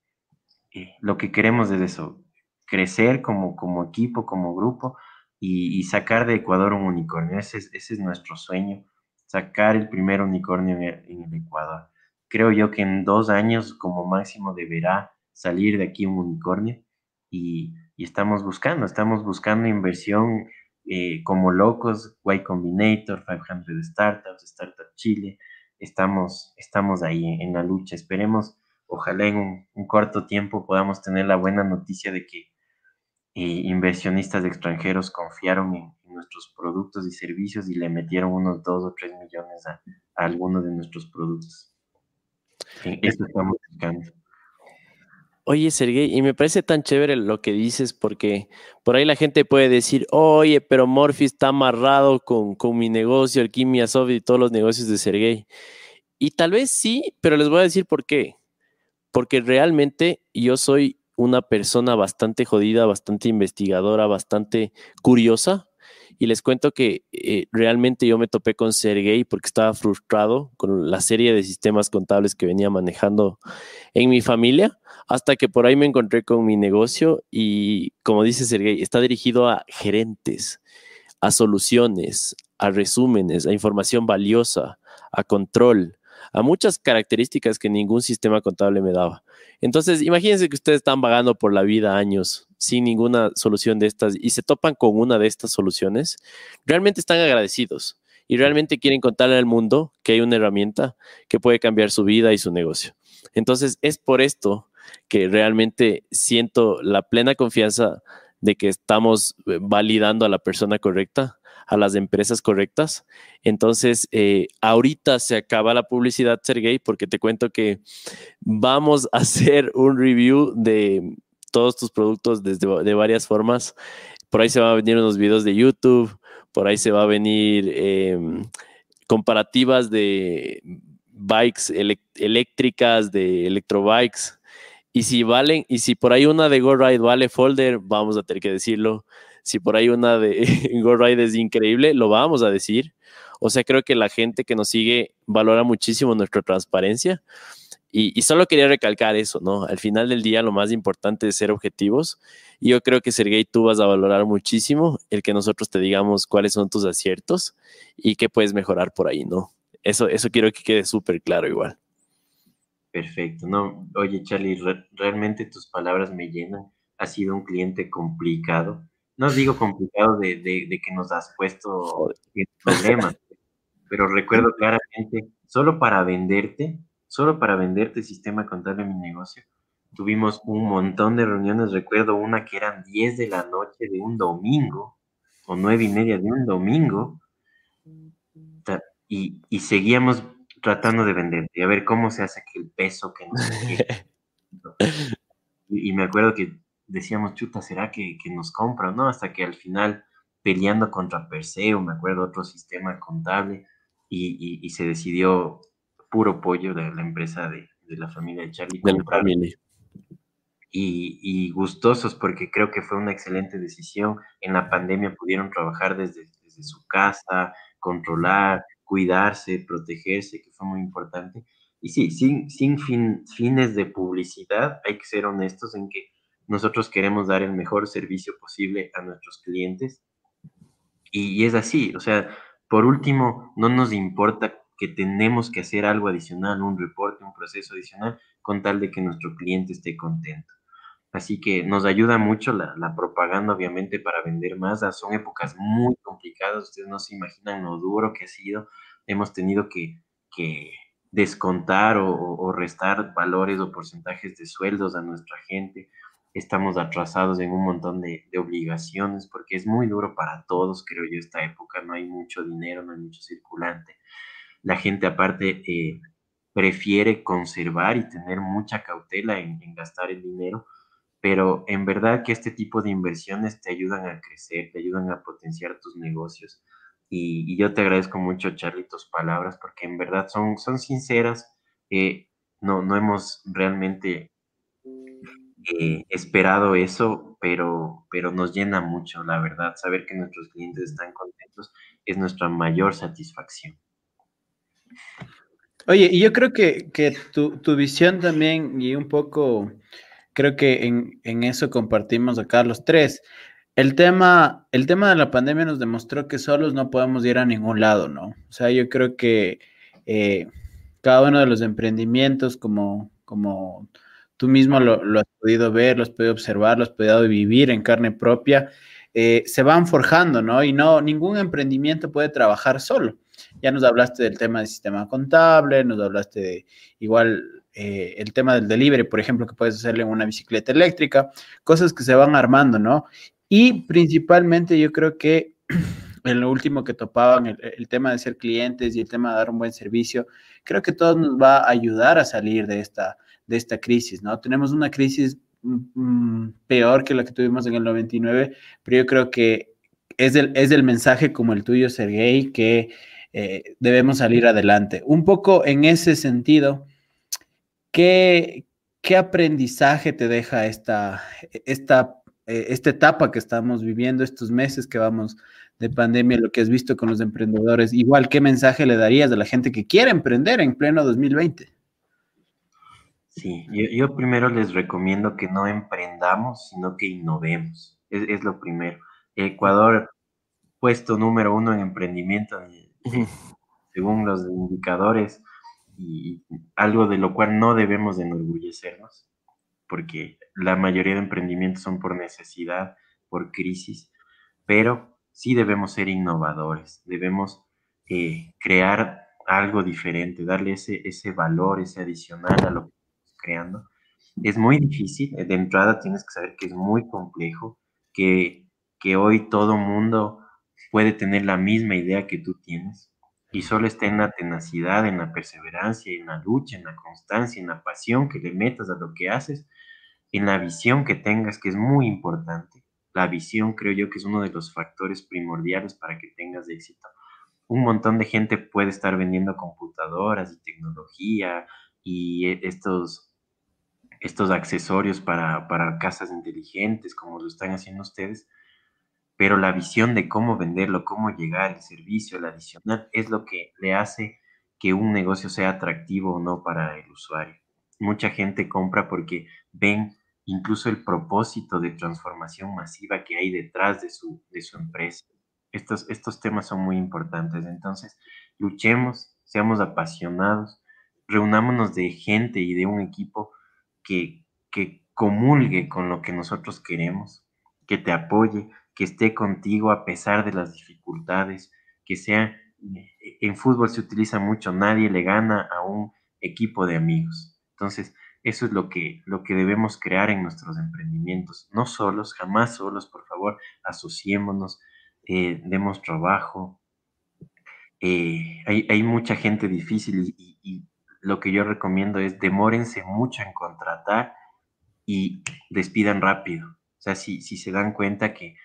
eh, lo que queremos es eso, crecer como, como equipo, como grupo y, sacar de Ecuador un unicornio. Ese es, ese es, nuestro sueño, sacar el primer unicornio en el, Ecuador. Creo yo que en dos años como máximo deberá salir de aquí un unicornio y, estamos buscando, estamos buscando inversión eh, como locos, Y Combinator, 500 Startups, Startup Chile, estamos, estamos ahí en, la lucha. Esperemos, ojalá en un, corto tiempo podamos tener la buena noticia de que eh, inversionistas extranjeros confiaron en, nuestros productos y servicios y le metieron unos 2 o 3 millones a, a algunos de nuestros productos. Esto estamos buscando. Oye, Sergey, y me parece tan chévere lo que dices porque por ahí la gente puede decir, oye, pero Morphy está amarrado con, mi negocio, Alquimia Soft y todos los negocios de Sergey. Y tal vez sí, pero les voy a decir por qué. Porque realmente yo soy una persona bastante jodida, bastante investigadora, bastante curiosa. Y les cuento que eh, realmente yo me topé con Sergey porque estaba frustrado con la serie de sistemas contables que venía manejando en mi familia, hasta que por ahí me encontré con mi negocio y como dice Sergey, está dirigido a gerentes, a soluciones, a resúmenes, a información valiosa, a control, a muchas características que ningún sistema contable me daba. Entonces, imagínense que ustedes están vagando por la vida años sin ninguna solución de estas y se topan con una de estas soluciones, realmente están agradecidos y realmente quieren contarle al mundo que hay una herramienta que puede cambiar su vida y su negocio. Entonces, es por esto que realmente siento la plena confianza de que estamos eh, validando a la persona correcta, a las empresas correctas. Entonces, eh, ahorita se acaba la publicidad, Sergey, porque te cuento que vamos a hacer un review de todos tus productos desde de varias formas. Por ahí se van a venir unos videos de YouTube, por ahí se va a venir em, comparativas de bikes eléctricas, de electrobikes. Y si valen, y si por ahí una de GoRide vale folder, vamos a tener que decirlo. Si por ahí una de GoRide es increíble, lo vamos a decir. O sea, creo que la gente que nos sigue valora muchísimo nuestra transparencia. Y, solo quería recalcar eso, ¿no? Al final del día lo más importante es ser objetivos. Y yo creo que, Sergey, tú vas a valorar muchísimo el que nosotros te digamos cuáles son tus aciertos y qué puedes mejorar por ahí, ¿no? Eso, eso quiero que quede súper claro igual. Perfecto. No, oye, Charlie, realmente tus palabras me llenan. Ha sido un cliente complicado. No digo complicado de, de que nos has puesto en problemas, pero recuerdo claramente, solo para venderte, solo para venderte sistema contable mi negocio. Tuvimos un montón de reuniones, recuerdo una que eran 10 de la noche de un domingo, o nueve y media de un domingo, y, y seguíamos tratando de venderte, y a ver cómo se hace que el peso que nos... y, y, me acuerdo que decíamos, chuta, ¿será que, que nos compra? ¿No? Hasta que al final, peleando contra Perseo, me acuerdo, otro sistema contable, y, y, y se decidió puro pollo de la empresa de, de la familia de Charlie. De la familia. Y, y, gustosos porque creo que fue una excelente decisión. En la pandemia pudieron trabajar desde, desde su casa, controlar, cuidarse, protegerse, que fue muy importante. Y sí, sin, sin fin, fines de publicidad, hay que ser honestos en que nosotros queremos dar el mejor servicio posible a nuestros clientes. Y, y es así, o sea, por último, no nos importa que tenemos que hacer algo adicional, un reporte, un proceso adicional, con tal de que nuestro cliente esté contento. Así que nos ayuda mucho la, la propaganda, obviamente, para vender más. Ah, son épocas muy complicadas, ustedes no se imaginan lo duro que ha sido. Hemos tenido que, que descontar o, o, restar valores o porcentajes de sueldos a nuestra gente. Estamos atrasados en un montón de, obligaciones porque es muy duro para todos, creo yo, esta época. No hay mucho dinero, no hay mucho circulante. La gente aparte eh, prefiere conservar y tener mucha cautela en, gastar el dinero, pero en verdad que este tipo de inversiones te ayudan a crecer, te ayudan a potenciar tus negocios. Y, y yo te agradezco mucho, Charlie, tus palabras, porque en verdad son, son sinceras. Eh, no, no hemos realmente eh, esperado eso, pero, pero nos llena mucho, la verdad. Saber que nuestros clientes están contentos es nuestra mayor satisfacción. Oye, y yo creo que, que tu, tu, visión también, y un poco, creo que en, en, eso compartimos acá los tres. El tema, el tema de la pandemia nos demostró que solos no podemos ir a ningún lado, ¿no? O sea, yo creo que eh, cada uno de los emprendimientos, como, como tú mismo lo, lo, has podido ver, lo has podido observar, lo has podido vivir en carne propia, eh, se van forjando, ¿no? Y no, ningún emprendimiento puede trabajar solo. Ya nos hablaste del tema del sistema contable, nos hablaste de igual eh, el tema del delivery, por ejemplo, que puedes hacerle en una bicicleta eléctrica, cosas que se van armando, ¿no? Y principalmente yo creo que en lo último que topaban, el, el, tema de ser clientes y el tema de dar un buen servicio, creo que todo nos va a ayudar a salir de esta, de esta crisis, ¿no? Tenemos una crisis mm, peor que la que tuvimos en el 99, pero yo creo que es el, es mensaje como el tuyo, Sergey, que eh, debemos salir adelante. Un poco en ese sentido, ¿qué, qué aprendizaje te deja esta, esta eh, esta etapa que estamos viviendo, estos meses que vamos de pandemia, lo que has visto con los emprendedores, igual, ¿qué mensaje le darías a la gente que quiere emprender en pleno 2020? Sí, yo, primero les recomiendo que no emprendamos, sino que innovemos. Es, lo primero. Ecuador, puesto número uno en emprendimiento, según los indicadores, y algo de lo cual no debemos enorgullecernos, porque la mayoría de emprendimientos son por necesidad, por crisis, pero sí debemos ser innovadores, debemos eh, crear algo diferente, darle ese, ese valor, ese adicional a lo que creando. Es muy difícil, de entrada tienes que saber que es muy complejo, que, que hoy todo mundo puede tener la misma idea que tú tienes y solo está en la tenacidad, en la perseverancia, en la lucha, en la constancia, en la pasión que le metas a lo que haces, en la visión que tengas, que es muy importante. La visión creo yo que es uno de los factores primordiales para que tengas éxito. Un montón de gente puede estar vendiendo computadoras y tecnología y e, estos estos accesorios para, para casas inteligentes, como lo están haciendo ustedes, pero la visión de cómo venderlo, cómo llegar, el servicio, el adicional, es lo que le hace que un negocio sea atractivo o no para el usuario. Mucha gente compra porque ven incluso el propósito de transformación masiva que hay detrás de su, de su empresa. Estos, estos temas son muy importantes. Entonces, luchemos, seamos apasionados, reunámonos de gente y de un equipo que, que comulgue con lo que nosotros queremos, que te apoye, que esté contigo a pesar de las dificultades, que sea, en fútbol se utiliza mucho, nadie le gana a un equipo de amigos. Entonces, eso es lo que, lo que debemos crear en nuestros emprendimientos. No solos, jamás solos, por favor, asociémonos, eh, demos trabajo. Eh, hay, hay, mucha gente difícil y, lo que yo recomiendo es demórense mucho en contratar y despidan rápido. O sea, si, si se dan cuenta que,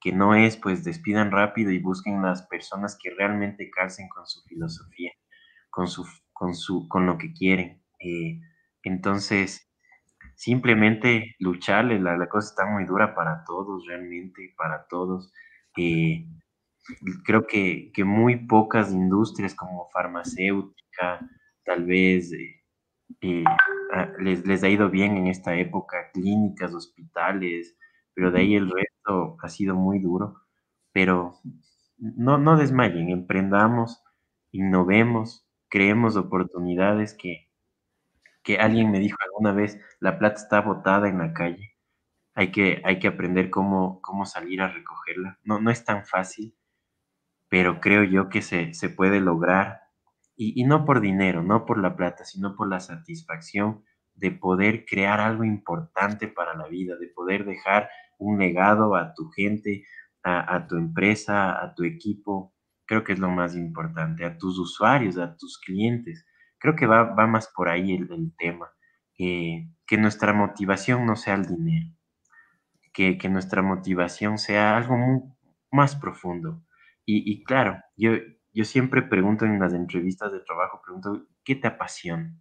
que no es, pues despidan rápido y busquen las personas que realmente calcen con su filosofía, con, su, con, su, con lo que quieren. Eh, entonces, simplemente lucharle, la, la, cosa está muy dura para todos, realmente, para todos. Eh, creo que, que muy pocas industrias como farmacéutica, tal vez eh, eh, ah, les, les, ha ido bien en esta época, clínicas, hospitales, pero de ahí el resto ha sido muy duro. Pero no, no desmayen, emprendamos, innovemos, creemos oportunidades que, que alguien me dijo alguna vez, la plata está botada en la calle, hay que, hay que aprender cómo, cómo salir a recogerla. No, no es tan fácil, pero creo yo que se, se puede lograr y, no por dinero, no por la plata, sino por la satisfacción de poder crear algo importante para la vida, de poder dejar un legado a tu gente, a, tu empresa, a tu equipo. Creo que es lo más importante, a tus usuarios, a tus clientes. Creo que va, más por ahí el, tema. que nuestra motivación no sea el dinero, que, nuestra motivación sea algo más profundo. Y claro, yo, yo siempre pregunto en las entrevistas de trabajo, pregunto, ¿qué te apasiona?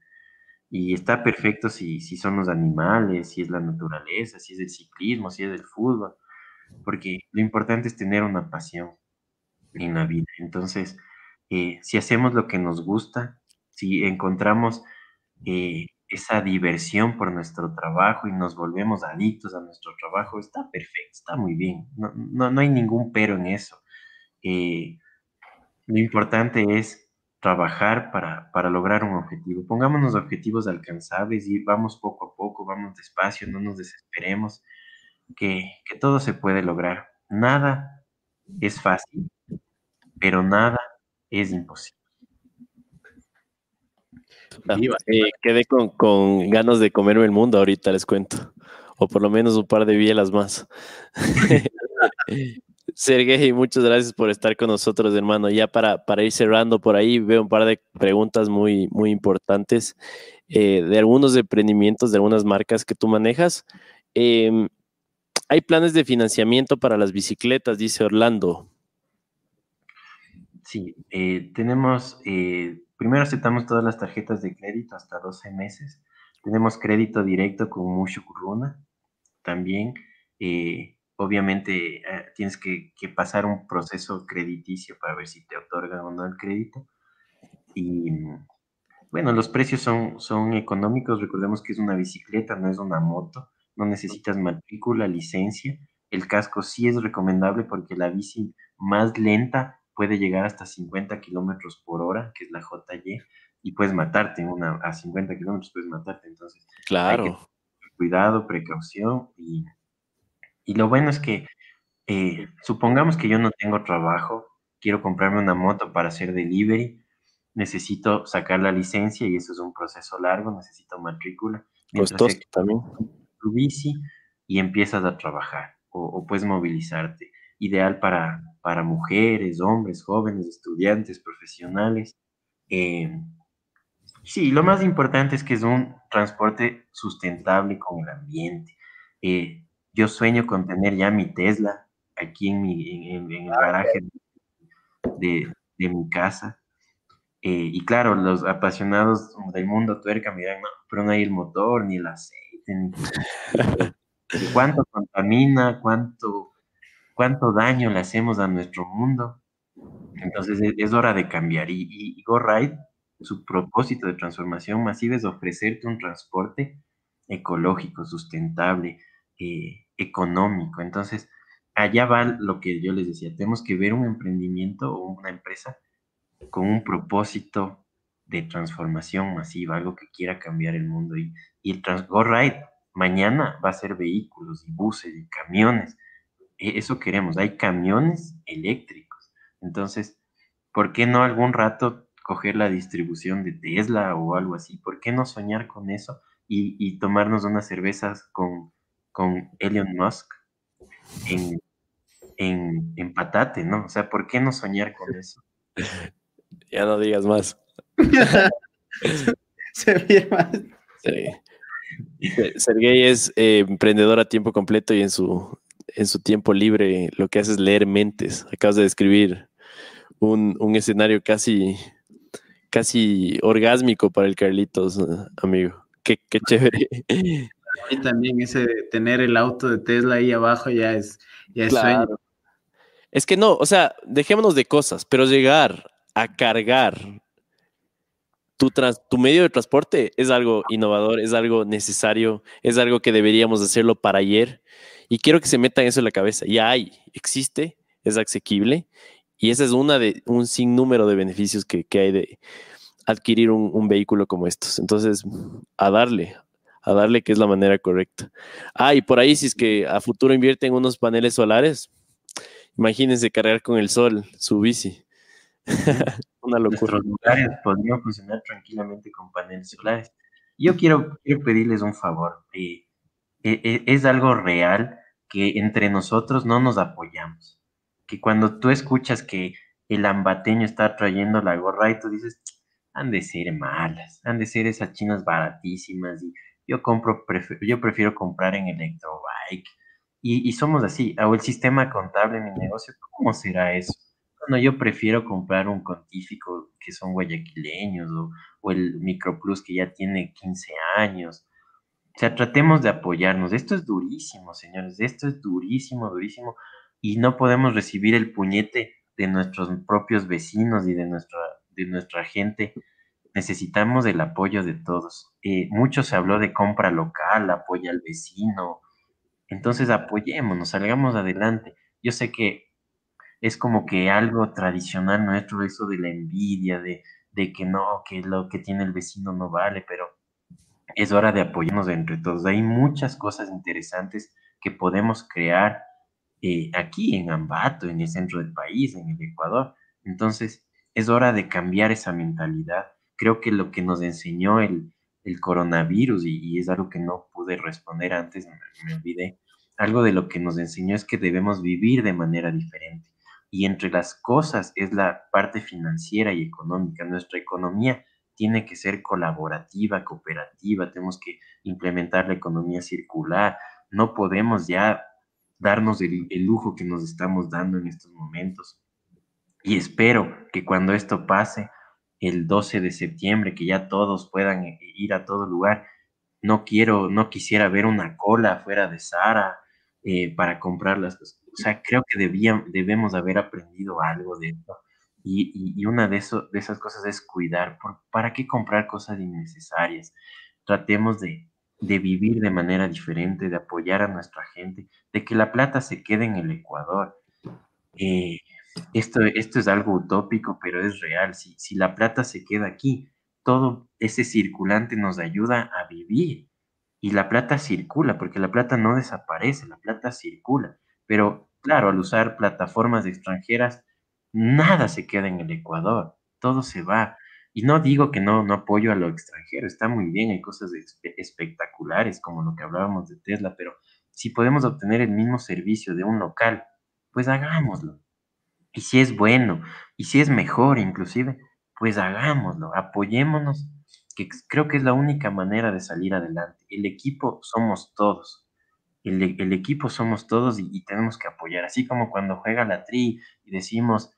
Y está perfecto si, si son los animales, si es la naturaleza, si es el ciclismo, si es el fútbol, porque lo importante es tener una pasión en la vida. Entonces, eh, si hacemos lo que nos gusta, si encontramos eh, esa diversión por nuestro trabajo y nos volvemos adictos a nuestro trabajo, está perfecto, está muy bien, no, no, no hay ningún pero en eso. Eh, lo importante es trabajar para, para lograr un objetivo. Pongámonos objetivos alcanzables y vamos poco a poco, vamos despacio, no nos desesperemos, que, que todo se puede lograr. Nada es fácil, pero nada es imposible. Eh, quedé con, con, ganas de comerme el mundo ahorita, les cuento. O por lo menos un par de bielas más. Sergey, muchas gracias por estar con nosotros, hermano. Ya para, para ir cerrando por ahí, veo un par de preguntas muy, muy importantes eh, de algunos emprendimientos, de algunas marcas que tú manejas. Em, hay planes de financiamiento para las bicicletas, dice Orlando. Sí, eh, tenemos, eh, primero aceptamos todas las tarjetas de crédito hasta 12 meses. Tenemos crédito directo con Mushu Kuruna también eh, obviamente eh, tienes que, pasar un proceso crediticio para ver si te otorgan o no el crédito. Y bueno, los precios son, son económicos, recordemos que es una bicicleta, no es una moto, no necesitas matrícula, licencia. El casco sí es recomendable porque la bici más lenta puede llegar hasta 50 kilómetros por hora, que es la JY, y puedes matarte una, a 50 kilómetros, puedes matarte. Entonces, claro. cuidado, precaución. Y, y, lo bueno es que, eh, supongamos que yo no tengo trabajo, quiero comprarme una moto para hacer delivery, necesito sacar la licencia y eso es un proceso largo, necesito matrícula. Costoso también. Tu bici y empiezas a trabajar o puedes movilizarte ideal para, para mujeres, hombres, jóvenes, estudiantes, profesionales. Eh, sí, lo más importante es que es un transporte sustentable con el ambiente. Eh, yo sueño con tener ya mi Tesla aquí en, mi, en, el garaje de, de mi casa. Eh, y claro, los apasionados del mundo tuerca me dirán, no, pero no hay el motor, ni el aceite, ni... ¿Cuánto contamina? ¿Cuánto cuánto daño le hacemos a nuestro mundo. Entonces e, es, hora de cambiar. Y, y, GoRide, su propósito de transformación masiva es ofrecerte un transporte ecológico, sustentable, eh, económico. Entonces, allá va lo que yo les decía, tenemos que ver un emprendimiento o una empresa con un propósito de transformación masiva, algo que quiera cambiar el mundo. Y, el GoRide mañana va a ser vehículos y buses y camiones e-, eso queremos, hay camiones eléctricos. Entonces, ¿por qué no algún rato coger la distribución de Tesla o algo así? ¿Por qué no soñar con eso y, tomarnos unas cervezas con, con Elon Musk en, en, patate, ¿no? O sea, ¿por qué no soñar con eso? Ya no digas más. Se más. Sí. Sergey es eh, emprendedor a tiempo completo y en su en su tiempo libre lo que hace es leer mentes. Acabas de describir un, escenario casi, casi orgásmico para el Carlitos, amigo. Qué, qué chévere. Y también ese de tener el auto de Tesla ahí abajo ya es, ya es sueño. Es que no, o sea, dejémonos de cosas, pero llegar a cargar tu, tu medio de transporte es algo innovador, es algo necesario, es algo que deberíamos hacerlo para ayer y quiero que se metan eso en la cabeza. Ya hay, existe, es asequible y esa es una de un sinnúmero de beneficios que, hay de adquirir un, vehículo como estos. Entonces, a darle, a darle que es la manera correcta. Ah, y por ahí, si es que a futuro invierten unos paneles solares, imagínense cargar con el sol su bici. Una locura. Nuestros lugares podrían funcionar tranquilamente con paneles solares. Yo quiero, quiero pedirles un favor. Eh, e, e, es algo real que entre nosotros no nos apoyamos. Que cuando tú escuchas que el ambateño está trayendo la gorra y tú dices, han de ser malas, han de ser esas chinas baratísimas y yo compro, yo prefiero comprar en Electrobike. Y, y somos así, o el sistema contable en mi negocio, ¿cómo será eso? Bueno, yo prefiero comprar un contífico que son guayaquileños o, o el Microplus que ya tiene 15 años o sea, tratemos de apoyarnos. Esto es durísimo, señores. Esto es durísimo, durísimo. Y no podemos recibir el puñete de nuestros propios vecinos y de nuestra, de nuestra gente. Necesitamos el apoyo de todos. Eh, mucho se habló de compra local, apoya al vecino. Entonces apoyémonos, salgamos adelante. Yo sé que es como que algo tradicional nuestro, eso de la envidia, de, de que no, que lo que tiene el vecino no vale, pero es hora de apoyarnos entre todos. Hay muchas cosas interesantes que podemos crear eh, aquí en Ambato, en el centro del país, en el Ecuador. Entonces, es hora de cambiar esa mentalidad. Creo que lo que nos enseñó el, coronavirus, y, es algo que no pude responder antes, me olvidé, algo de lo que nos enseñó es que debemos vivir de manera diferente. Y entre las cosas es la parte financiera y económica. Nuestra economía tiene que ser colaborativa, cooperativa, tenemos que implementar la economía circular, no podemos ya darnos el, lujo que nos estamos dando en estos momentos. Y espero que cuando esto pase, el 12 de septiembre, que ya todos puedan ir a todo lugar, no quiero, no quisiera ver una cola fuera de Sara eh, para comprar las cosas. O sea, creo que debían, debemos haber aprendido algo de esto. Y, y, una de, eso, de esas cosas es cuidar. Por, ¿Para qué comprar cosas innecesarias? Tratemos de, de vivir de manera diferente, de apoyar a nuestra gente, de que la plata se quede en el Ecuador. Eh, esto, esto es algo utópico, pero es real. Si, si la plata se queda aquí, todo ese circulante nos ayuda a vivir. Y la plata circula, porque la plata no desaparece, la plata circula. Pero claro, al usar plataformas extranjeras, nada se queda en el Ecuador, todo se va. Y no digo que no, no apoyo a lo extranjero, está muy bien, hay cosas espectaculares como lo que hablábamos de Tesla, pero si podemos obtener el mismo servicio de un local, pues hagámoslo. Y si es bueno, y si es mejor inclusive, pues hagámoslo, apoyémonos, que creo que es la única manera de salir adelante. El equipo somos todos. El, el equipo somos todos y, tenemos que apoyar. Así como cuando juega la tri y decimos,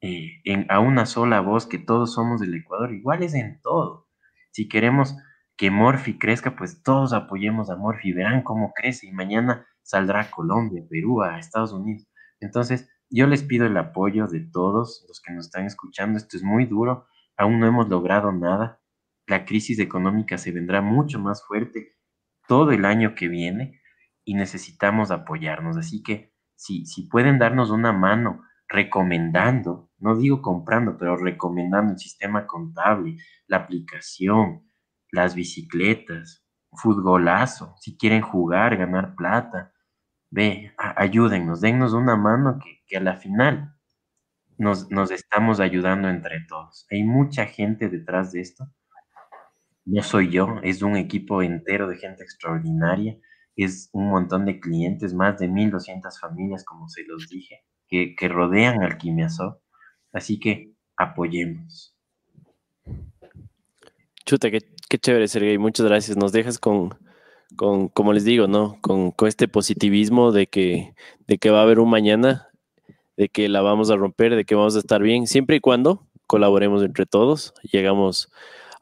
eh, en, a una sola voz que todos somos del Ecuador, igual es en todo. Si queremos que Morphy crezca, pues todos apoyemos a Morphy, verán cómo crece y mañana saldrá a Colombia, Perú, a Estados Unidos. Entonces, yo les pido el apoyo de todos los que nos están escuchando. Esto es muy duro, aún no hemos logrado nada. La crisis económica se vendrá mucho más fuerte todo el año que viene y necesitamos apoyarnos. Así que si, si pueden darnos una mano recomendando, no digo comprando, pero recomendando el sistema contable, la aplicación, las bicicletas, futbolazo, si quieren jugar, ganar plata, ve, ayúdennos, dennos una mano que, que a la final nos, nos, estamos ayudando entre todos. Hay mucha gente detrás de esto. No soy yo, es un equipo entero de gente extraordinaria, es un montón de clientes, más de 1.200 familias, como se los dije que, rodean al Quimiazo. Así que apoyemos. Chuta, qué, chévere, Sergey. Muchas gracias. Nos dejas con, con como les digo, ¿no? Con, este positivismo de que, de que va a haber un mañana, de que la vamos a romper, de que vamos a estar bien, siempre y cuando colaboremos entre todos, llegamos,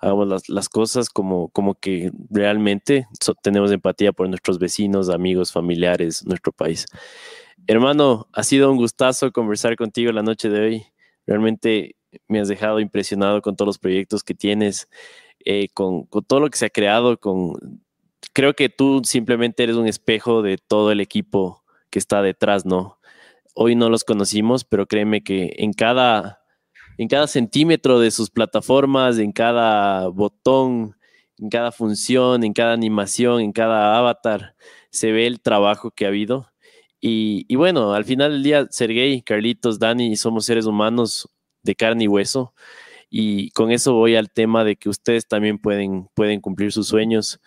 hagamos las, las cosas como, como que realmente tenemos empatía por nuestros vecinos, amigos, familiares, nuestro país. Hermano, ha sido un gustazo conversar contigo la noche de hoy. Realmente me has dejado impresionado con todos los proyectos que tienes, eh, con, todo lo que se ha creado. Con... Creo que tú simplemente eres un espejo de todo el equipo que está detrás, ¿no? Hoy no los conocimos, pero créeme que en cada, en cada centímetro de sus plataformas, en cada botón, en cada función, en cada animación, en cada avatar, se ve el trabajo que ha habido y, bueno, al final del día, Sergey, Carlitos, Dani, somos seres humanos de carne y hueso. Y con eso voy al tema de que ustedes también pueden, pueden cumplir sus sueños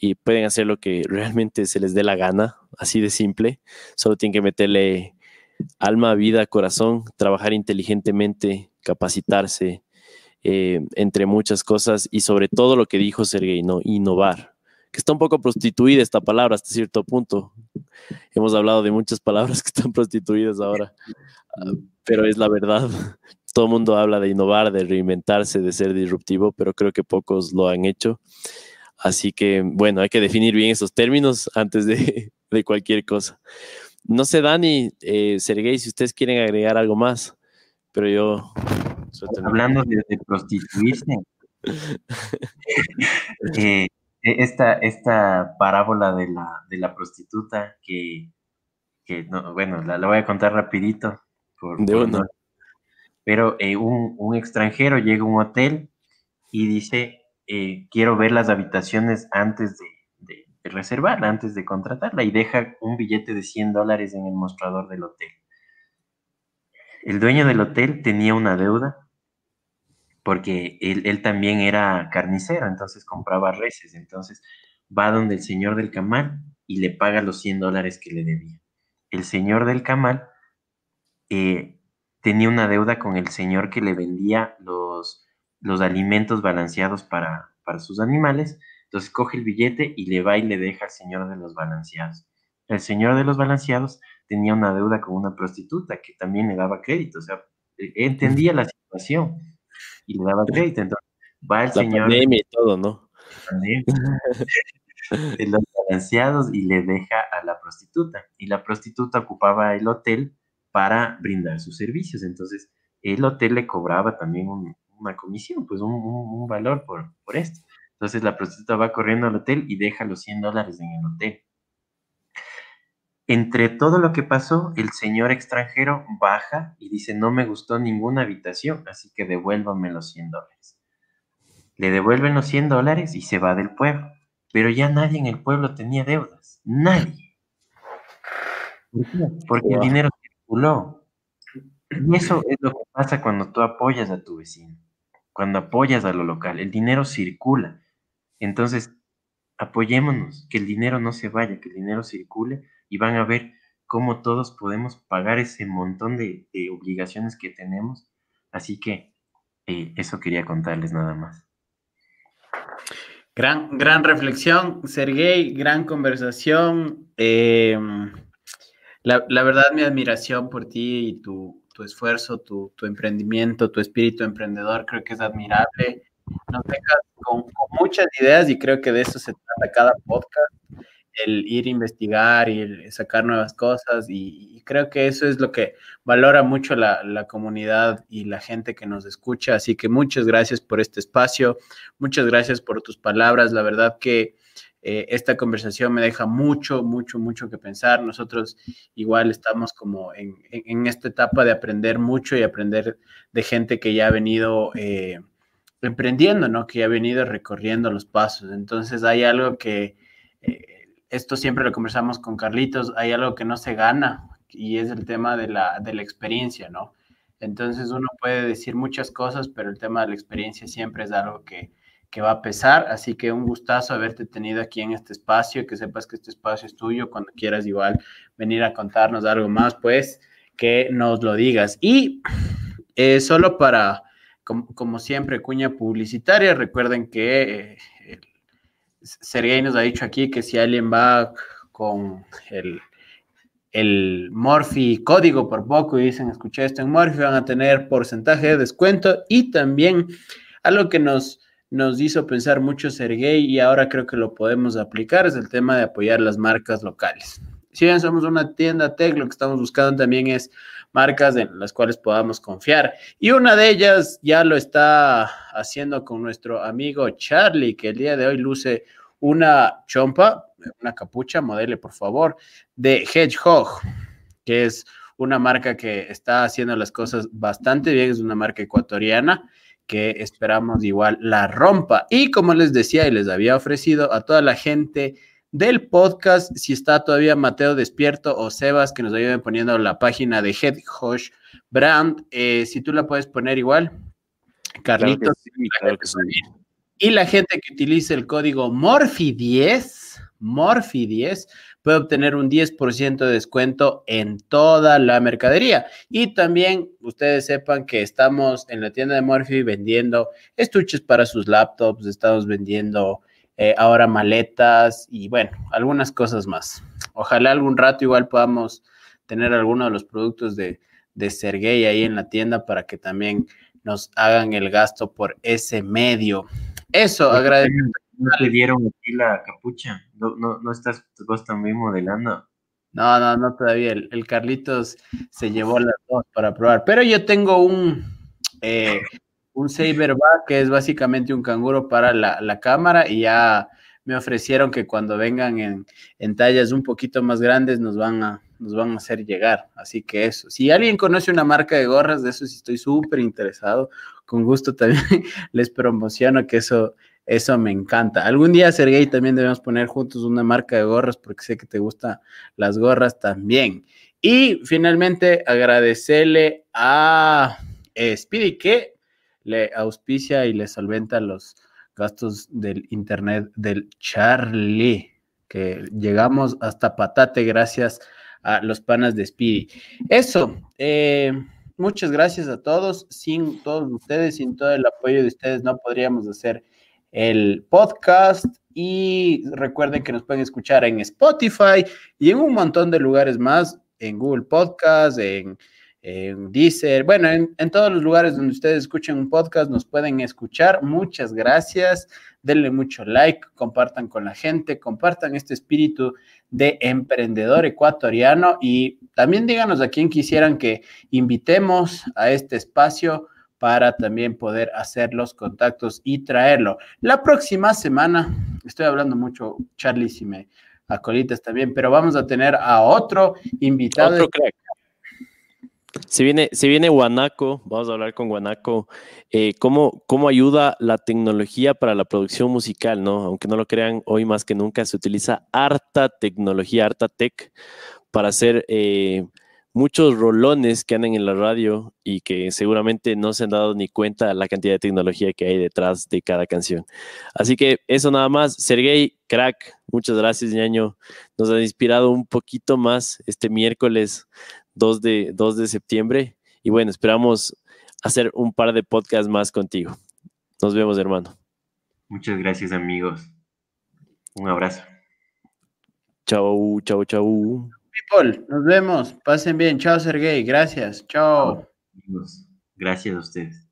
y pueden hacer lo que realmente se les dé la gana, así de simple. Solo tienen que meterle alma, vida, corazón, trabajar inteligentemente, capacitarse, eh, entre muchas cosas y sobre todo lo que dijo Sergey, ¿no? Innovar que está un poco prostituida esta palabra hasta cierto punto. Hemos hablado de muchas palabras que están prostituidas ahora, ah, pero es la verdad. Todo el mundo habla de innovar, de reinventarse, de ser disruptivo, pero creo que pocos lo han hecho. Así que, bueno, hay que definir bien esos términos antes de, cualquier cosa. No sé, Dani, eh, Sergey, si ustedes quieren agregar algo más, pero yo... Hablando de, prostituirse, eh, e, esta, esta parábola de la, de la prostituta que, que no, bueno, la, voy a contar rapidito. Por, de Pero eh, un, un, extranjero llega a un hotel y dice, eh, quiero ver las habitaciones antes de, de, reservarla, antes de contratarla, y deja un billete de 100 dólares en el mostrador del hotel. El dueño del hotel tenía una deuda porque él, también era carnicero, entonces compraba reses, entonces va donde el señor del camal y le paga los 100 dólares que le debía. El señor del camal eh, tenía una deuda con el señor que le vendía los, los alimentos balanceados para, para sus animales, entonces coge el billete y le va y le deja al señor de los balanceados. El señor de los balanceados tenía una deuda con una prostituta que también le daba crédito, o sea, e, entendía la situación y le daba crédito. Entonces, va el señor. y todo, ¿no? los balanceados y le deja a la prostituta. Y la prostituta ocupaba el hotel para brindar sus servicios. Entonces, el hotel le cobraba también una comisión, pues un, valor por, por esto. Entonces, la prostituta va corriendo al hotel y deja los 100 dólares en el hotel. Entre todo lo que pasó, el señor extranjero baja y dice, no me gustó ninguna habitación, así que devuélvame los 100 dólares. Le devuelven los 100 dólares y se va del pueblo. Pero ya nadie en el pueblo tenía deudas. Nadie. Porque el dinero circuló. Y eso es lo que pasa cuando tú apoyas a tu vecino, cuando apoyas a lo local. El dinero circula. Entonces, apoyémonos, que el dinero no se vaya, que el dinero circule y van a ver cómo todos podemos pagar ese montón de, obligaciones que tenemos. Así que eh, eso quería contarles nada más. Gran, gran reflexión, Sergey, gran conversación. Em, la, verdad, mi admiración por ti y tu, esfuerzo, tu, emprendimiento, tu espíritu emprendedor, creo que es admirable. Nos dejas con, muchas ideas y creo que de eso se trata cada podcast el ir a investigar y sacar nuevas cosas y, creo que eso es lo que valora mucho la, comunidad y la gente que nos escucha. Así que muchas gracias por este espacio, muchas gracias por tus palabras. La verdad que eh, esta conversación me deja mucho, mucho, mucho que pensar. Nosotros igual estamos como en, esta etapa de aprender mucho y aprender de gente que ya ha venido... Eh, emprendiendo, ¿no? Que ya ha venido recorriendo los pasos. Entonces hay algo que eh, esto siempre lo conversamos con Carlitos, hay algo que no se gana y es el tema de la, de la experiencia, ¿no? Entonces uno puede decir muchas cosas, pero el tema de la experiencia siempre es algo que, que va a pesar, así que un gustazo haberte tenido aquí en este espacio, que sepas que este espacio es tuyo, cuando quieras igual venir a contarnos algo más, pues que nos lo digas. Y eh, solo para, como, siempre, cuña publicitaria, recuerden que eh, Sergey nos ha dicho aquí que si alguien va con el, el Morphy código por poco y dicen escuché esto en Morphy, van a tener porcentaje de descuento y también algo que nos, nos hizo pensar mucho Sergey y ahora creo que lo podemos aplicar es el tema de apoyar las marcas locales. Si bien somos una tienda tech, lo que estamos buscando también es marcas en las cuales podamos confiar. Y una de ellas ya lo está haciendo con nuestro amigo Charlie, que el día de hoy luce una chompa, una capucha, modele por favor, de Hedgehog, que es una marca que está haciendo las cosas bastante bien, es una marca ecuatoriana que esperamos igual la rompa. Y como les decía y les había ofrecido a toda la gente del podcast. Si está todavía Mateo despierto o Sebas, que nos ayuden poniendo la página de Hedgehog Brand. Eh, si tú la puedes poner igual, Carlitos. Y la gente que utilice el código Morphy10, Morphy10, puede obtener un 10% de descuento en toda la mercadería. Y también ustedes sepan que estamos en la tienda de Morphy vendiendo estuches para sus laptops, estamos vendiendo eh, ahora maletas y bueno, algunas cosas más. Ojalá algún rato igual podamos tener alguno de los productos de, de Sergey ahí en la tienda para que también nos hagan el gasto por ese medio. Eso, agradezco. No te dieron aquí la capucha, no, no, no estás vos también modelando. No, no, no todavía. El, Carlitos se llevó las dos para probar. Pero yo tengo un, eh, un saberback que es básicamente un canguro para la, cámara y ya me ofrecieron que cuando vengan en, tallas un poquito más grandes nos van a nos van a hacer llegar. Así que eso. Si alguien conoce una marca de gorras, de eso sí estoy súper interesado. Con gusto también les promociono que eso, eso me encanta. Algún día, Sergey, también debemos poner juntos una marca de gorras porque sé que te gustan las gorras también. Y finalmente, agradecerle a Speedy que le auspicia y le solventa los gastos del internet del Charlie, que llegamos hasta patate gracias a los panas de Speedy. Eso, eh, muchas gracias a todos. Sin todos ustedes, sin todo el apoyo de ustedes, no podríamos hacer el podcast. Y recuerden que nos pueden escuchar en Spotify y en un montón de lugares más, en Google Podcast, en en Deezer, bueno, en, en, todos los lugares donde ustedes escuchen un podcast nos pueden escuchar. Muchas gracias. Denle mucho like, compartan con la gente, compartan este espíritu de emprendedor ecuatoriano y también díganos a quién quisieran que invitemos a este espacio para también poder hacer los contactos y traerlo. La próxima semana, estoy hablando mucho, Charlie, si me acolitas también, pero vamos a tener a otro invitado. Otro crack. Se viene, se viene Guanaco, vamos a hablar con Guanaco, eh, ¿cómo, cómo ayuda la tecnología para la producción musical, ¿no? Aunque no lo crean, hoy más que nunca se utiliza harta tecnología, harta tech para hacer eh, muchos rolones que andan en la radio y que seguramente no se han dado ni cuenta la cantidad de tecnología que hay detrás de cada canción. Así que eso nada más. Sergey, crack, muchas gracias, ñaño. Nos ha inspirado un poquito más este miércoles 2 de, 2 de septiembre. Y bueno, esperamos hacer un par de podcasts más contigo. Nos vemos, hermano. Muchas gracias, amigos. Un abrazo. Chau, chau, chau. People, nos vemos. Pasen bien. Chao, Sergey. Gracias. Chao. Gracias a ustedes.